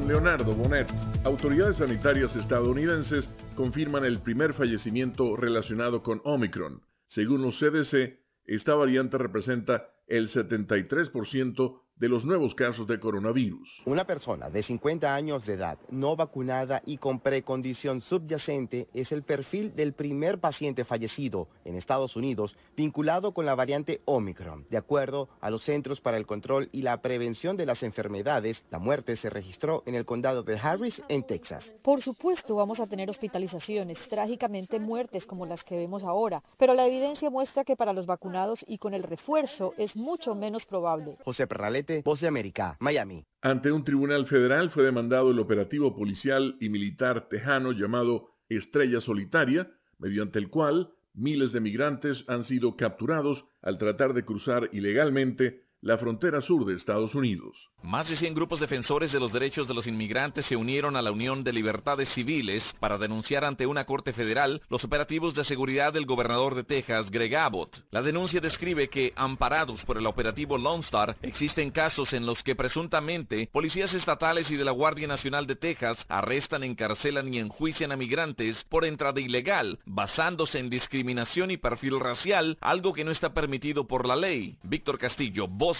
Leonardo Bonet. Autoridades sanitarias estadounidenses confirman el primer fallecimiento relacionado con Omicron. Según los CDC, esta variante representa el 73% de los nuevos casos de coronavirus. Una persona de 50 años de edad, no vacunada y con precondición subyacente es el perfil del primer paciente fallecido en Estados Unidos vinculado con la variante Omicron. De acuerdo a los Centros para el Control y la Prevención de las Enfermedades, la muerte se registró en el condado de Harris, en Texas. Por supuesto, vamos a tener hospitalizaciones, trágicamente muertes como las que vemos ahora, pero la evidencia muestra que para los vacunados y con el refuerzo es mucho menos probable. José Perralete América, Miami. Ante un tribunal federal fue demandado el operativo policial y militar tejano llamado Estrella Solitaria, mediante el cual miles de migrantes han sido capturados al tratar de cruzar ilegalmente la frontera sur de Estados Unidos. Más de 100 grupos defensores de los derechos de los inmigrantes se unieron a la Unión de Libertades Civiles para denunciar ante una corte federal los operativos de seguridad del gobernador de Texas, Greg Abbott. La denuncia describe que, amparados por el operativo Lone Star, existen casos en los que presuntamente policías estatales y de la Guardia Nacional de Texas arrestan, encarcelan y enjuician a migrantes por entrada ilegal, basándose en discriminación y perfil racial, algo que no está permitido por la ley. Víctor Castillo, voz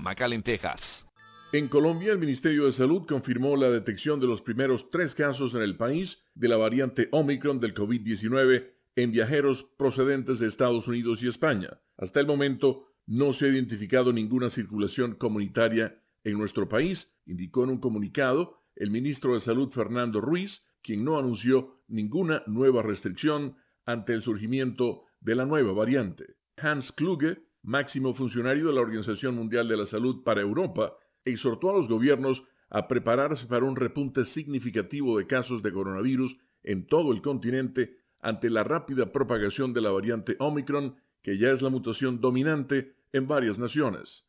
McAllen, Texas. En Colombia, el Ministerio de Salud confirmó la detección de los primeros tres casos en el país de la variante Omicron del COVID-19 en viajeros procedentes de Estados Unidos y España. Hasta el momento, no se ha identificado ninguna circulación comunitaria en nuestro país, indicó en un comunicado el ministro de Salud Fernando Ruiz, quien no anunció ninguna nueva restricción ante el surgimiento de la nueva variante. Hans Kluge, máximo funcionario de la Organización Mundial de la Salud para Europa, exhortó a los gobiernos a prepararse para un repunte significativo de casos de coronavirus en todo el continente ante la rápida propagación de la variante Omicron, que ya es la mutación dominante en varias naciones.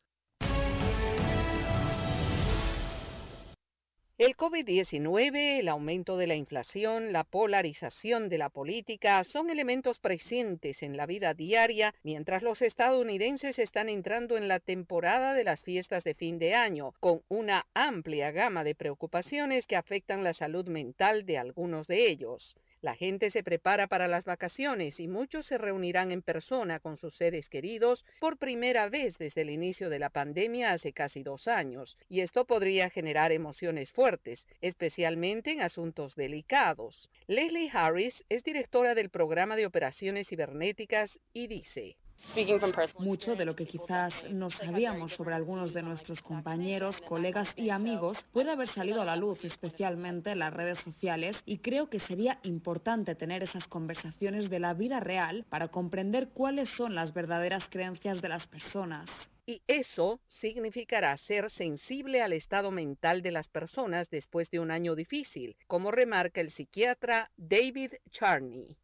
El COVID-19, el aumento de la inflación, la polarización de la política son elementos presentes en la vida diaria mientras los estadounidenses están entrando en la temporada de las fiestas de fin de año, con una amplia gama de preocupaciones que afectan la salud mental de algunos de ellos. La gente se prepara para las vacaciones y muchos se reunirán en persona con sus seres queridos por primera vez desde el inicio de la pandemia hace casi dos años, y esto podría generar emociones fuertes, especialmente en asuntos delicados. Leslie Harris es directora del programa de operaciones cibernéticas y dice, mucho de lo que quizás no sabíamos sobre algunos de nuestros compañeros, colegas y amigos puede haber salido a la luz, especialmente en las redes sociales, y creo que sería importante tener esas conversaciones de la vida real para comprender cuáles son las verdaderas creencias de las personas. y eso significará ser sensible al estado mental de las personas después de un año difícil, como remarca el psiquiatra David Charney.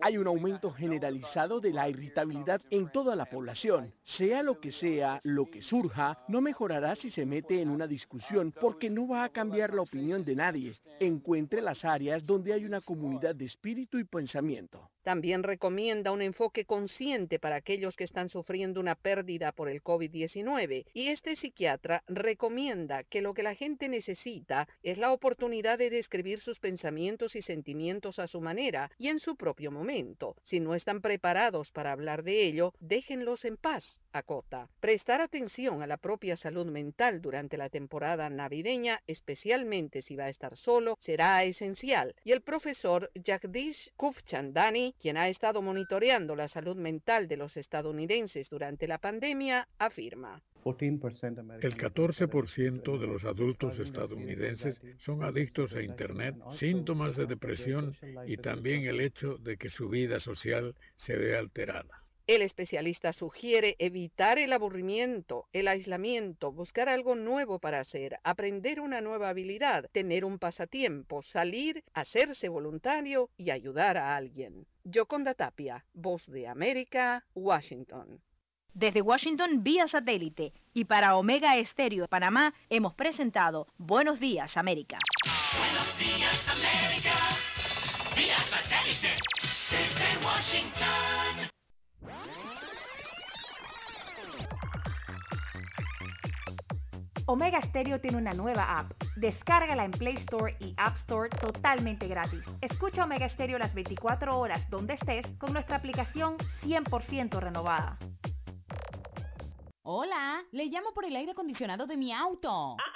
Hay un aumento generalizado de la irritabilidad en toda la población. Sea lo que sea, lo que surja, no mejorará si se mete en una discusión porque no va a cambiar la opinión de nadie. Encuentre las áreas donde hay una comunidad de espíritu y pensamiento. También recomienda un enfoque consciente para aquellos que están sufriendo una pérdida por el COVID-19 y este psiquiatra recomienda que lo que la gente necesita es la oportunidad de describir sus pensamientos y sentimientos a su manera y en su propio momento. Si no están preparados para hablar de ello, déjenlos en paz. Acota. Prestar atención a la propia salud mental durante la temporada navideña, especialmente si va a estar solo, será esencial. Y el profesor Jagdish Kufchandani, quien ha estado monitoreando la salud mental de los estadounidenses durante la pandemia, afirma. El 14% de los adultos estadounidenses son adictos a Internet, síntomas de depresión y también el hecho de que su vida social se ve alterada. El especialista sugiere evitar el aburrimiento, el aislamiento, buscar algo nuevo para hacer, aprender una nueva habilidad, tener un pasatiempo, salir, hacerse voluntario y ayudar a alguien. Yoconda Tapia, Voz de América, Washington. Desde Washington vía satélite y para Omega Estéreo de Panamá hemos presentado Buenos Días América. Buenos días América, vía satélite desde Washington. Omega Stereo tiene una nueva app. Descárgala en Play Store y App Store totalmente gratis. Escucha Omega Stereo las 24 horas donde estés con nuestra aplicación 100% renovada. Hola, le llamo por el aire acondicionado de mi auto. Ah,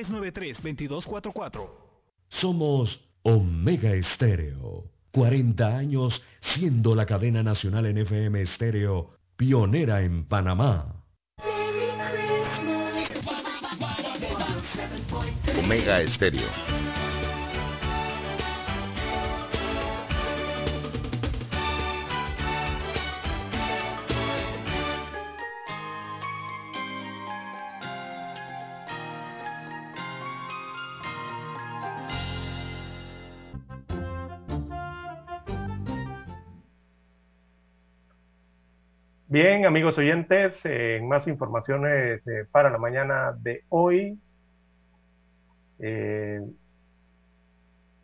393-2244. Somos Omega Estéreo. 40 años siendo la cadena nacional en FM Estéreo, pionera en Panamá. Omega Estéreo. Bien, amigos oyentes, eh, más informaciones eh, para la mañana de hoy. Eh,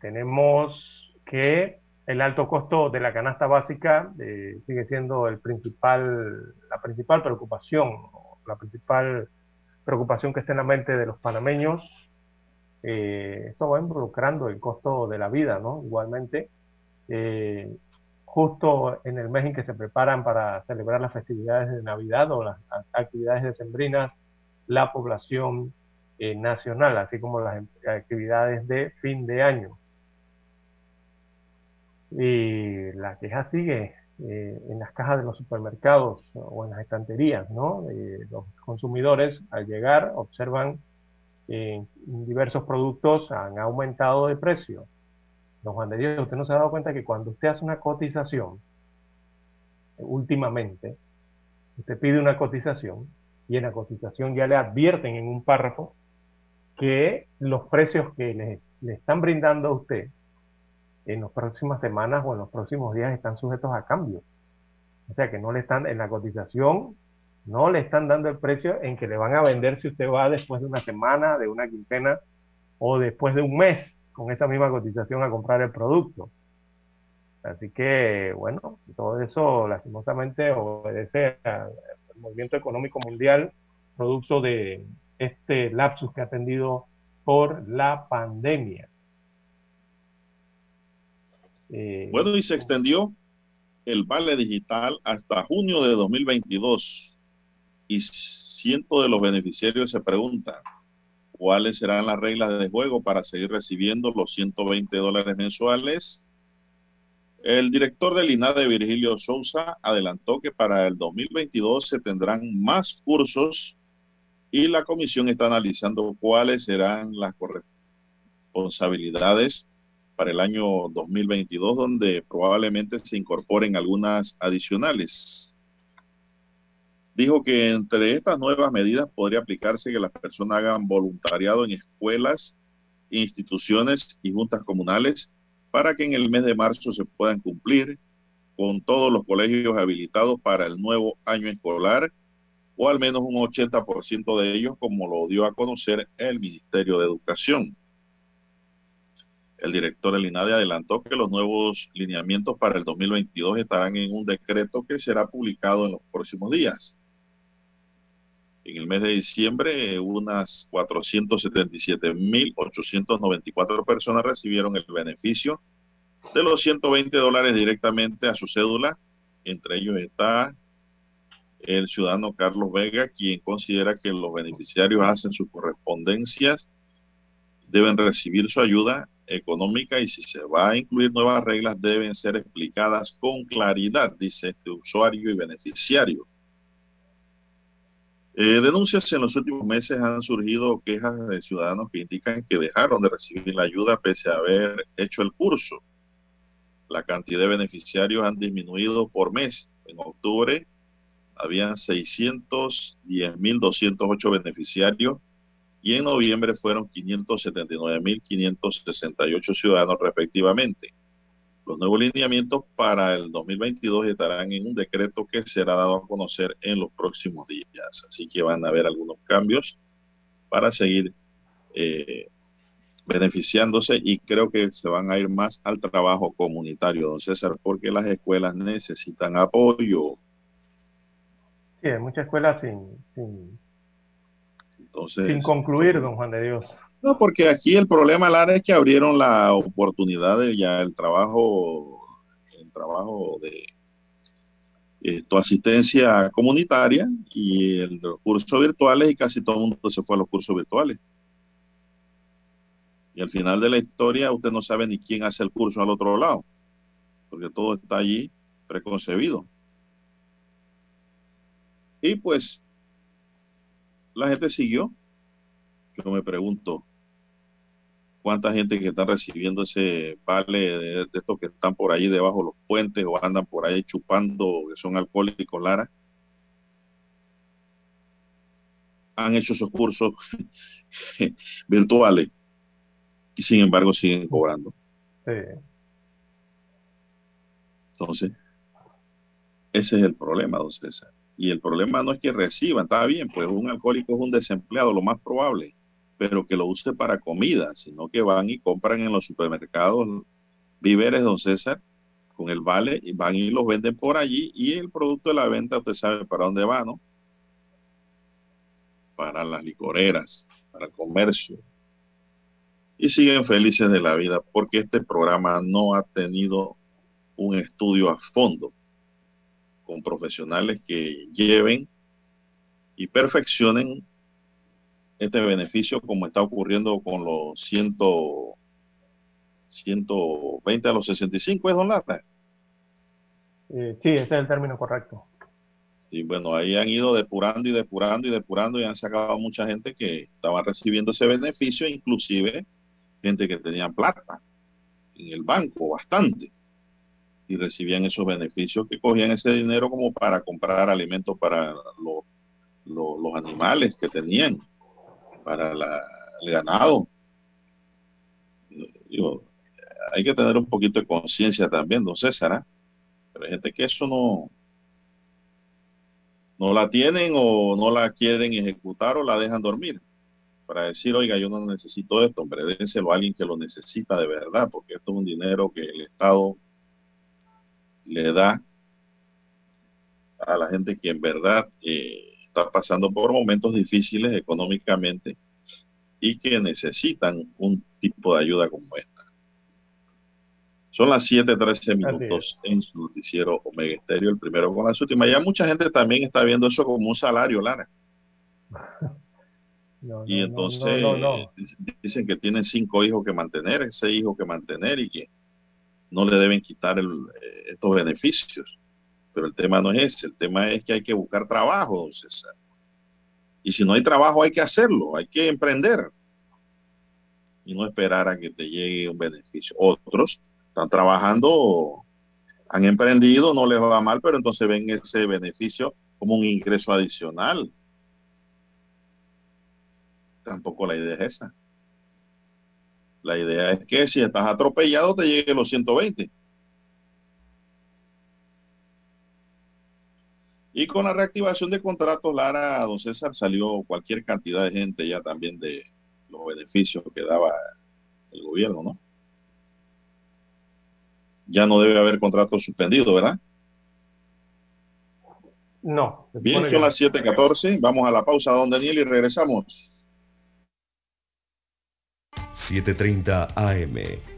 tenemos que el alto costo de la canasta básica sigue siendo el principal, la principal preocupación, la principal preocupación que está en la mente de los panameños. esto va involucrando el costo de la vida, ¿no? Igualmente justo en el mes en que se preparan para celebrar las festividades de Navidad o las actividades decembrinas, la población eh, nacional, así como las actividades de fin de año. Y la queja sigue eh, en las cajas de los supermercados o en las estanterías, ¿no? los consumidores al llegar observan que diversos productos han aumentado de precio Don Juan de Dios, usted no se ha dado cuenta que cuando usted hace una cotización, últimamente, usted pide una cotización y en la cotización ya le advierten en un párrafo que los precios que le, le están brindando a usted en las próximas semanas o en los próximos días están sujetos a cambio. O sea que no le están, en la cotización, no le están dando el precio en que le van a vender si usted va después de una semana, de una quincena o después de un mes con esa misma cotización a comprar el producto. Así que, bueno, todo eso lastimosamente obedece al movimiento económico mundial, producto de este lapsus que ha atendido por la pandemia. Eh, bueno, y se extendió el vale digital hasta junio de 2022. y cientos de los beneficiarios se preguntan cuáles serán las reglas de juego para seguir recibiendo los 120 dólares mensuales. El director del INADE, Virgilio Sousa, adelantó que para el 2022 se tendrán más cursos y la comisión está analizando cuáles serán las responsabilidades para el año 2022, donde probablemente se incorporen algunas adicionales. Dijo que entre estas nuevas medidas podría aplicarse que las personas hagan voluntariado en escuelas, instituciones y juntas comunales para que en el mes de marzo se puedan cumplir con todos los colegios habilitados para el nuevo año escolar o al menos un 80% de ellos como lo dio a conocer el Ministerio de Educación. El director del INADE adelantó que los nuevos lineamientos para el 2022 estarán en un decreto que será publicado en los próximos días. En el mes de diciembre, unas 477.894 personas recibieron el beneficio de los 120 dólares directamente a su cédula. Entre ellos está el ciudadano Carlos Vega, quien considera que los beneficiarios hacen sus correspondencias, deben recibir su ayuda económica y si se va a incluir nuevas reglas deben ser explicadas con claridad, dice este usuario y beneficiario. Eh, denuncias en los últimos meses han surgido quejas de ciudadanos que indican que dejaron de recibir la ayuda pese a haber hecho el curso. La cantidad de beneficiarios han disminuido por mes. En octubre habían 610.208 beneficiarios y en noviembre fueron 579.568 ciudadanos respectivamente. Los nuevos lineamientos para el 2022 estarán en un decreto que será dado a conocer en los próximos días. Así que van a haber algunos cambios para seguir eh, beneficiándose y creo que se van a ir más al trabajo comunitario, don César, porque las escuelas necesitan apoyo. Sí, hay muchas escuelas sin, sin, Entonces, sin concluir, don Juan de Dios. No, porque aquí el problema, Lara, es que abrieron la oportunidad de ya el trabajo, el trabajo de esto, asistencia comunitaria y el curso virtuales y casi todo el mundo se fue a los cursos virtuales. Y al final de la historia usted no sabe ni quién hace el curso al otro lado, porque todo está allí preconcebido. Y pues la gente siguió. Yo me pregunto, cuánta gente que está recibiendo ese vale de, estos que están por ahí debajo de los puentes o andan por ahí chupando, que son alcohólicos, Lara, han hecho esos cursos virtuales y sin embargo siguen cobrando. Entonces, ese es el problema, don César. Y el problema no es que reciban, está bien, pues un alcohólico es un desempleado, lo más probable pero que lo use para comida, sino que van y compran en los supermercados víveres, don César, con el vale, y van y los venden por allí, y el producto de la venta, usted sabe para dónde va, ¿no? Para las licoreras, para el comercio. Y siguen felices de la vida, porque este programa no ha tenido un estudio a fondo con profesionales que lleven y perfeccionen este beneficio como está ocurriendo con los 100, 120 a los 65, ¿es don Lara? Eh, sí, ese es el término correcto. Sí, bueno, ahí han ido depurando y depurando y depurando y han sacado mucha gente que estaba recibiendo ese beneficio, inclusive gente que tenía plata en el banco, bastante, y recibían esos beneficios que cogían ese dinero como para comprar alimentos para los animales que tenían para el ganado. hay que tener un poquito de conciencia también, don César. ¿ah? Pero hay gente que eso no, no la tienen o no la quieren ejecutar o la dejan dormir. Para decir, oiga, yo no necesito esto, hombre, dénselo a alguien que lo necesita de verdad, porque esto es un dinero que el Estado le da a la gente que en verdad eh, está pasando por momentos difíciles económicamente y que necesitan un tipo de ayuda como esta. Son las 7:13 minutos en su noticiero Omega Estéreo, el primero con las últimas. Ya mucha gente también está viendo eso como un salario, Lara. y entonces dicen que tienen cinco hijos que mantener, seis hijos que mantener y que no le deben quitar eh, estos beneficios. Pero el tema no es ese, el tema es que hay que buscar trabajo, don César. Y si no hay trabajo hay que hacerlo, hay que emprender y no esperar a que te llegue un beneficio. Otros están trabajando, han emprendido, no les va mal, pero entonces ven ese beneficio como un ingreso adicional. Tampoco la idea es esa. La idea es que si estás atropellado te lleguen los 120. Y con la reactivación de contratos, Lara, don César, salió cualquier cantidad de gente ya también de los beneficios que daba el gobierno, ¿no? Ya no debe haber contratos suspendidos, ¿verdad? No. Bien, son las 7:14. Vamos a la pausa, don Daniel, y regresamos. 7:30 AM.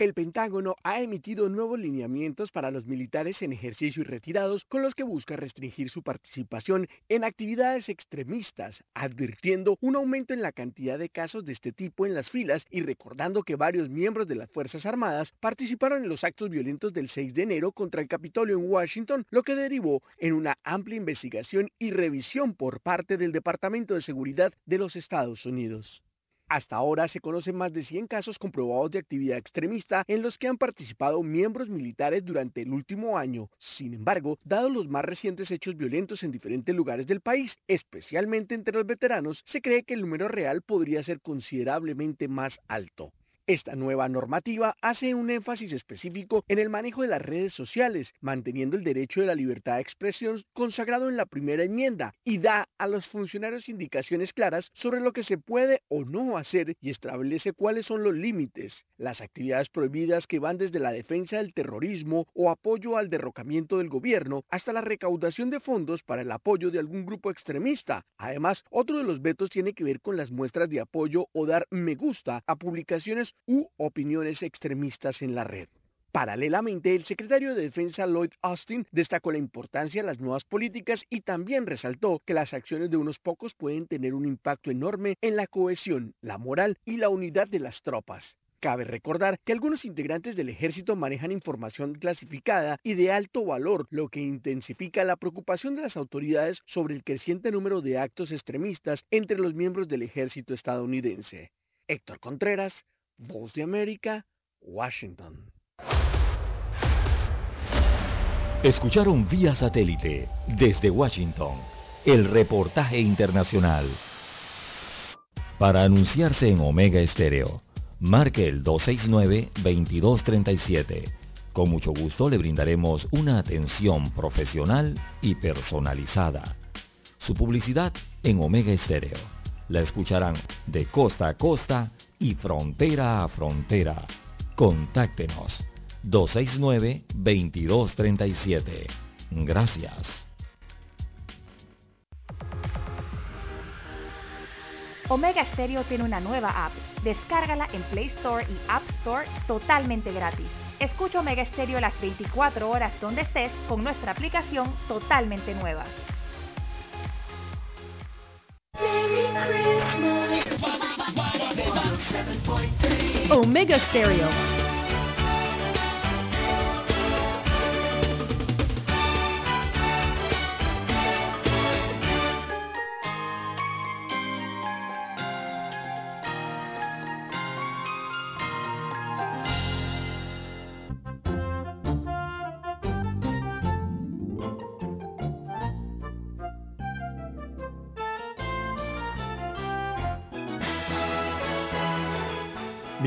El Pentágono ha emitido nuevos lineamientos para los militares en ejercicio y retirados con los que busca restringir su participación en actividades extremistas, advirtiendo un aumento en la cantidad de casos de este tipo en las filas y recordando que varios miembros de las Fuerzas Armadas participaron en los actos violentos del 6 de enero contra el Capitolio en Washington, lo que derivó en una amplia investigación y revisión por parte del Departamento de Seguridad de los Estados Unidos. Hasta ahora se conocen más de 100 casos comprobados de actividad extremista en los que han participado miembros militares durante el último año. Sin embargo, dados los más recientes hechos violentos en diferentes lugares del país, especialmente entre los veteranos, se cree que el número real podría ser considerablemente más alto. Esta nueva normativa hace un énfasis específico en el manejo de las redes sociales, manteniendo el derecho de la libertad de expresión consagrado en la primera enmienda y da a los funcionarios indicaciones claras sobre lo que se puede o no hacer y establece cuáles son los límites. Las actividades prohibidas que van desde la defensa del terrorismo o apoyo al derrocamiento del gobierno hasta la recaudación de fondos para el apoyo de algún grupo extremista. Además, otro de los vetos tiene que ver con las muestras de apoyo o dar me gusta a publicaciones u opiniones extremistas en la red. Paralelamente, el secretario de Defensa Lloyd Austin destacó la importancia de las nuevas políticas y también resaltó que las acciones de unos pocos pueden tener un impacto enorme en la cohesión, la moral y la unidad de las tropas. Cabe recordar que algunos integrantes del ejército manejan información clasificada y de alto valor, lo que intensifica la preocupación de las autoridades sobre el creciente número de actos extremistas entre los miembros del ejército estadounidense. Héctor Contreras, Voz de América, Washington. Escucharon vía satélite desde Washington el reportaje internacional. Para anunciarse en Omega Estéreo, marque el 269-2237. Con mucho gusto le brindaremos una atención profesional y personalizada. Su publicidad en Omega Estéreo. La escucharán de costa a costa y frontera a frontera. Contáctenos 269-2237. Gracias. Omega Stereo tiene una nueva app. Descárgala en Play Store y App Store totalmente gratis. Escucha Omega Stereo las 24 horas donde estés con nuestra aplicación totalmente nueva. Omega Stereo.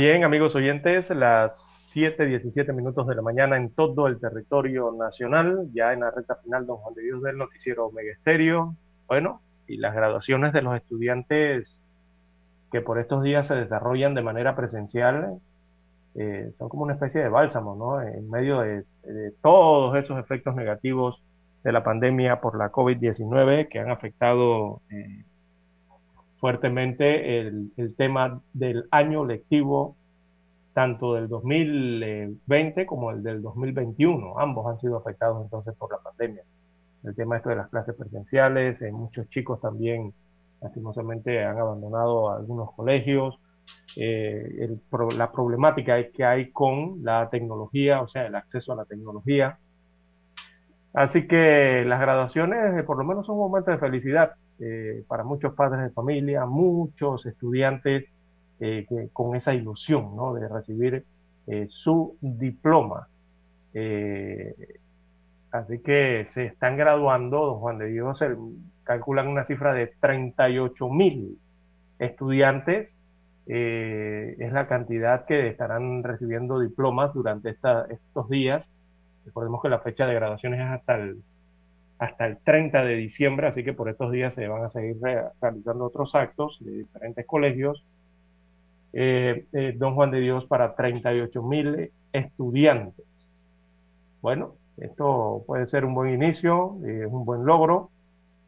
Bien, amigos oyentes, las 7.17 minutos de la mañana en todo el territorio nacional, ya en la recta final, don Juan de Dios del noticiero Omega Estéreo. Bueno, y las graduaciones de los estudiantes que por estos días se desarrollan de manera presencial eh, son como una especie de bálsamo, ¿no? En medio de, todos esos efectos negativos de la pandemia por la COVID-19 que han afectado eh, fuertemente el, tema del año lectivo, tanto del 2020 como el del 2021. Ambos han sido afectados entonces por la pandemia. El tema esto de las clases presenciales, eh, muchos chicos también lastimosamente han abandonado algunos colegios. Eh, la problemática es que hay con la tecnología, o sea, el acceso a la tecnología. Así que las graduaciones eh, por lo menos son un momento de felicidad eh, para muchos padres de familia, muchos estudiantes eh, con esa ilusión ¿no? de recibir eh, su diploma. así que se están graduando, don Juan de Dios, calculan una cifra de 38 mil estudiantes. es la cantidad que estarán recibiendo diplomas durante estos días. Recordemos que la fecha de graduación es hasta el hasta el 30 de diciembre, así que por estos días se van a seguir realizando otros actos de diferentes colegios. Eh, eh, Don Juan de Dios para 38 mil estudiantes. Bueno, esto puede ser un buen inicio, es un buen logro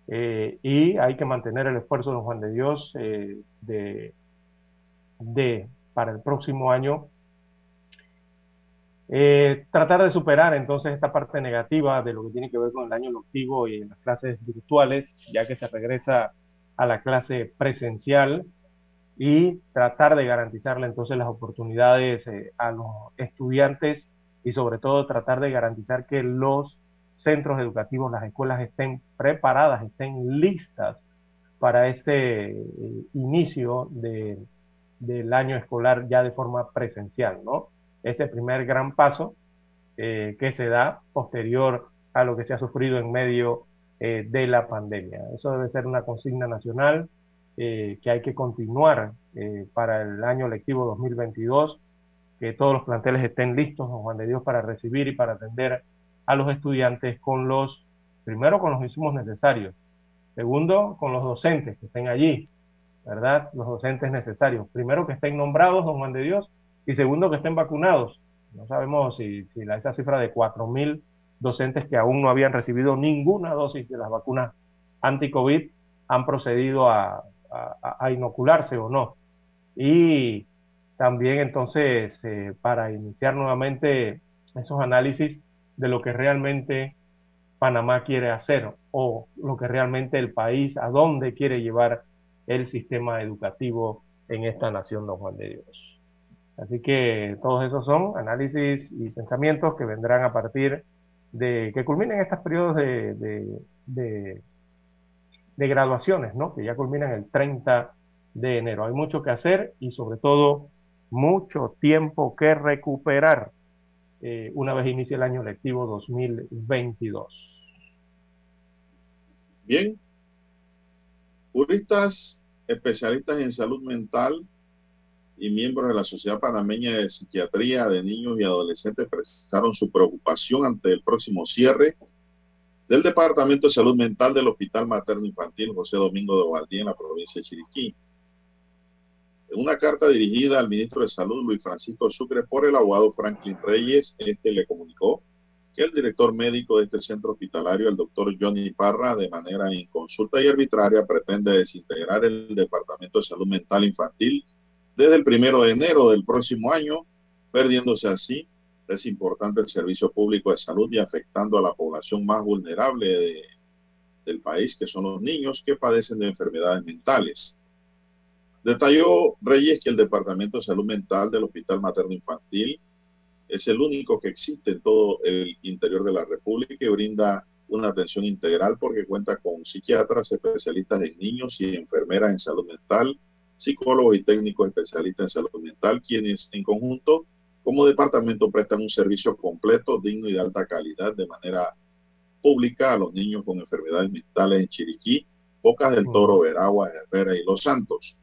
eh, y hay que mantener el esfuerzo de Don Juan de Dios de, de, para el próximo año eh, tratar de superar entonces esta parte negativa de lo que tiene que ver con el año lectivo y las clases virtuales, ya que se regresa a la clase presencial y tratar de garantizarle entonces las oportunidades eh, a los estudiantes y sobre todo tratar de garantizar que los centros educativos, las escuelas estén preparadas, estén listas para este eh, inicio de, del año escolar ya de forma presencial, ¿no? Ese primer gran paso eh, que se da posterior a lo que se ha sufrido en medio eh, de la pandemia. Eso debe ser una consigna nacional eh, que hay que continuar para el año lectivo 2022, que todos los planteles estén listos, Juan de Dios, para recibir y para atender a los estudiantes con los, primero con los insumos necesarios, segundo con los docentes que estén allí, ¿verdad? Los docentes necesarios. Primero que estén nombrados, don Juan de Dios, y segundo, que estén vacunados. No sabemos si, la, esa cifra de 4.000 docentes que aún no habían recibido ninguna dosis de las vacunas anti-COVID han procedido a, inocularse o no. Y también entonces eh, para iniciar nuevamente esos análisis de lo que realmente Panamá quiere hacer o lo que realmente el país, a dónde quiere llevar el sistema educativo en esta nación, don Juan de Dios. Así que todos esos son análisis y pensamientos que vendrán a partir de que culminen estos periodos de, de, graduaciones, ¿no? que ya culminan el 30 de enero. Hay mucho que hacer y sobre todo mucho tiempo que recuperar eh, una vez inicie el año lectivo 2022. Bien, juristas especialistas en salud mental y miembros de la Sociedad Panameña de Psiquiatría de Niños y Adolescentes expresaron su preocupación ante el próximo cierre del Departamento de Salud Mental del Hospital Materno Infantil José Domingo de Ovaldía en la provincia de Chiriquí. En una carta dirigida al ministro de Salud, Luis Francisco Sucre, por el abogado Franklin Reyes, este le comunicó que el director médico de este centro hospitalario, el doctor Johnny Parra, de manera inconsulta y arbitraria, pretende desintegrar el Departamento de Salud Mental Infantil desde el primero de enero del próximo año, perdiéndose así ese importante servicio público de salud y afectando a la población más vulnerable del país, que son los niños que padecen de enfermedades mentales. Detalló Reyes que el Departamento de Salud Mental del Hospital Materno Infantil es el único que existe en todo el interior de la República y brinda una atención integral porque cuenta con psiquiatras, especialistas en niños y enfermeras en salud mental, psicólogos y técnicos especialistas en salud mental, quienes en conjunto como departamento prestan un servicio completo, digno y de alta calidad de manera pública a los niños con enfermedades mentales en Chiriquí, Bocas del Toro, Veragua, Herrera y Los Santos.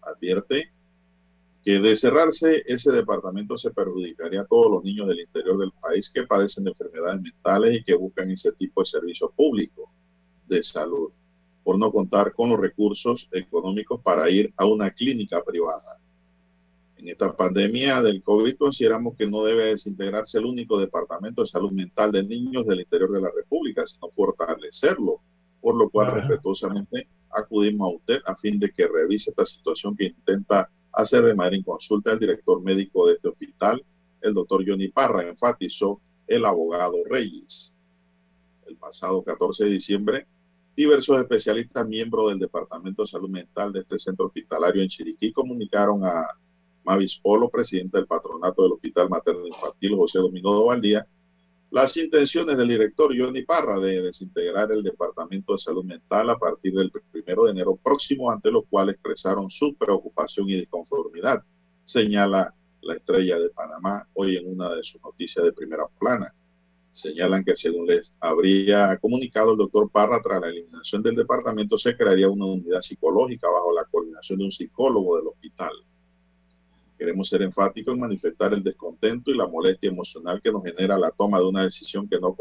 Advierte que de cerrarse ese departamento se perjudicaría a todos los niños del interior del país que padecen de enfermedades mentales y que buscan ese tipo de servicio público de salud, por no contar con los recursos económicos para ir a una clínica privada. En esta pandemia del COVID consideramos que no debe desintegrarse el único departamento de salud mental de niños del interior de la República, sino fortalecerlo, por lo cual respetuosamente acudimos a usted a fin de que revise esta situación que intenta hacer de manera en consulta el director médico de este hospital, el doctor Johnny Parra, enfatizó el abogado Reyes. El pasado 14 de diciembre, diversos especialistas miembros del Departamento de Salud Mental de este centro hospitalario en Chiriquí comunicaron a Mavis Polo, presidente del patronato del Hospital Materno Infantil José Domingo Valdía, las intenciones del director Johnny Parra de desintegrar el Departamento de Salud Mental a partir del primero de enero próximo, ante lo cual expresaron su preocupación y disconformidad, señala la estrella de Panamá hoy en una de sus noticias de primera plana. Señalan que según les habría comunicado el doctor Parra, tras la eliminación del departamento se crearía una unidad psicológica bajo la coordinación de un psicólogo del hospital. Queremos ser enfáticos en manifestar el descontento y la molestia emocional que nos genera la toma de una decisión que no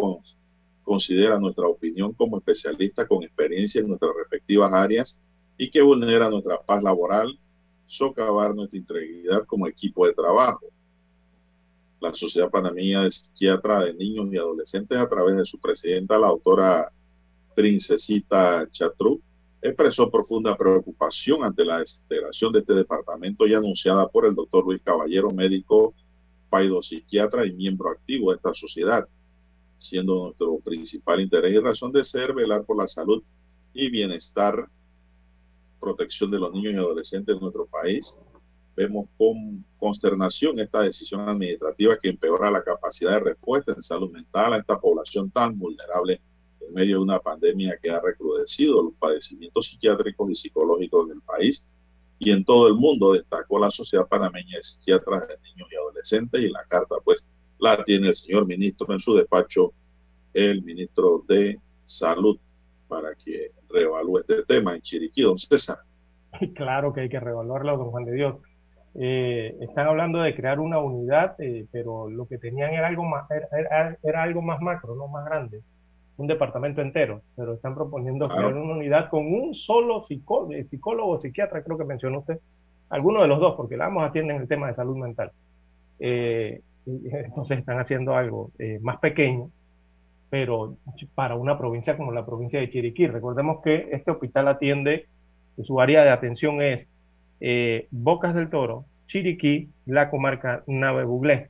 considera nuestra opinión como especialista con experiencia en nuestras respectivas áreas y que vulnera nuestra paz laboral, socavar nuestra integridad como equipo de trabajo. La Sociedad Panameña de Psiquiatra de Niños y Adolescentes, a través de su presidenta, la doctora Princesita Chatru, expresó profunda preocupación ante la desintegración de este departamento ya anunciada por el doctor Luis Caballero, médico psiquiatra y miembro activo de esta sociedad, siendo nuestro principal interés y razón de ser velar por la salud y bienestar, protección de los niños y adolescentes de nuestro país. Vemos con consternación esta decisión administrativa que empeora la capacidad de respuesta en salud mental a esta población tan vulnerable en medio de una pandemia que ha recrudecido los padecimientos psiquiátricos y psicológicos en el país y en todo el mundo, destacó la Sociedad Panameña de Psiquiatras de Niños y Adolescentes y la carta pues la tiene el señor ministro en su despacho, el ministro de Salud, para que reevalúe este tema en Chiriquí, don César. Claro que hay que reevaluarlo, don Juan de Dios. Eh, están hablando de crear una unidad, eh, pero lo que tenían era algo más, era, era, algo más macro, no más grande un departamento entero, pero están proponiendo crear una unidad con un solo psicólogo, eh, psicólogo o psiquiatra, creo que mencionó usted, alguno de los dos, porque la ambos atienden el tema de salud mental. Eh, entonces están haciendo algo más pequeño, pero para una provincia como la provincia de Chiriquí. Recordemos que este hospital atiende, su área de atención es Bocas del Toro, Chiriquí, la comarca Nave Buglé.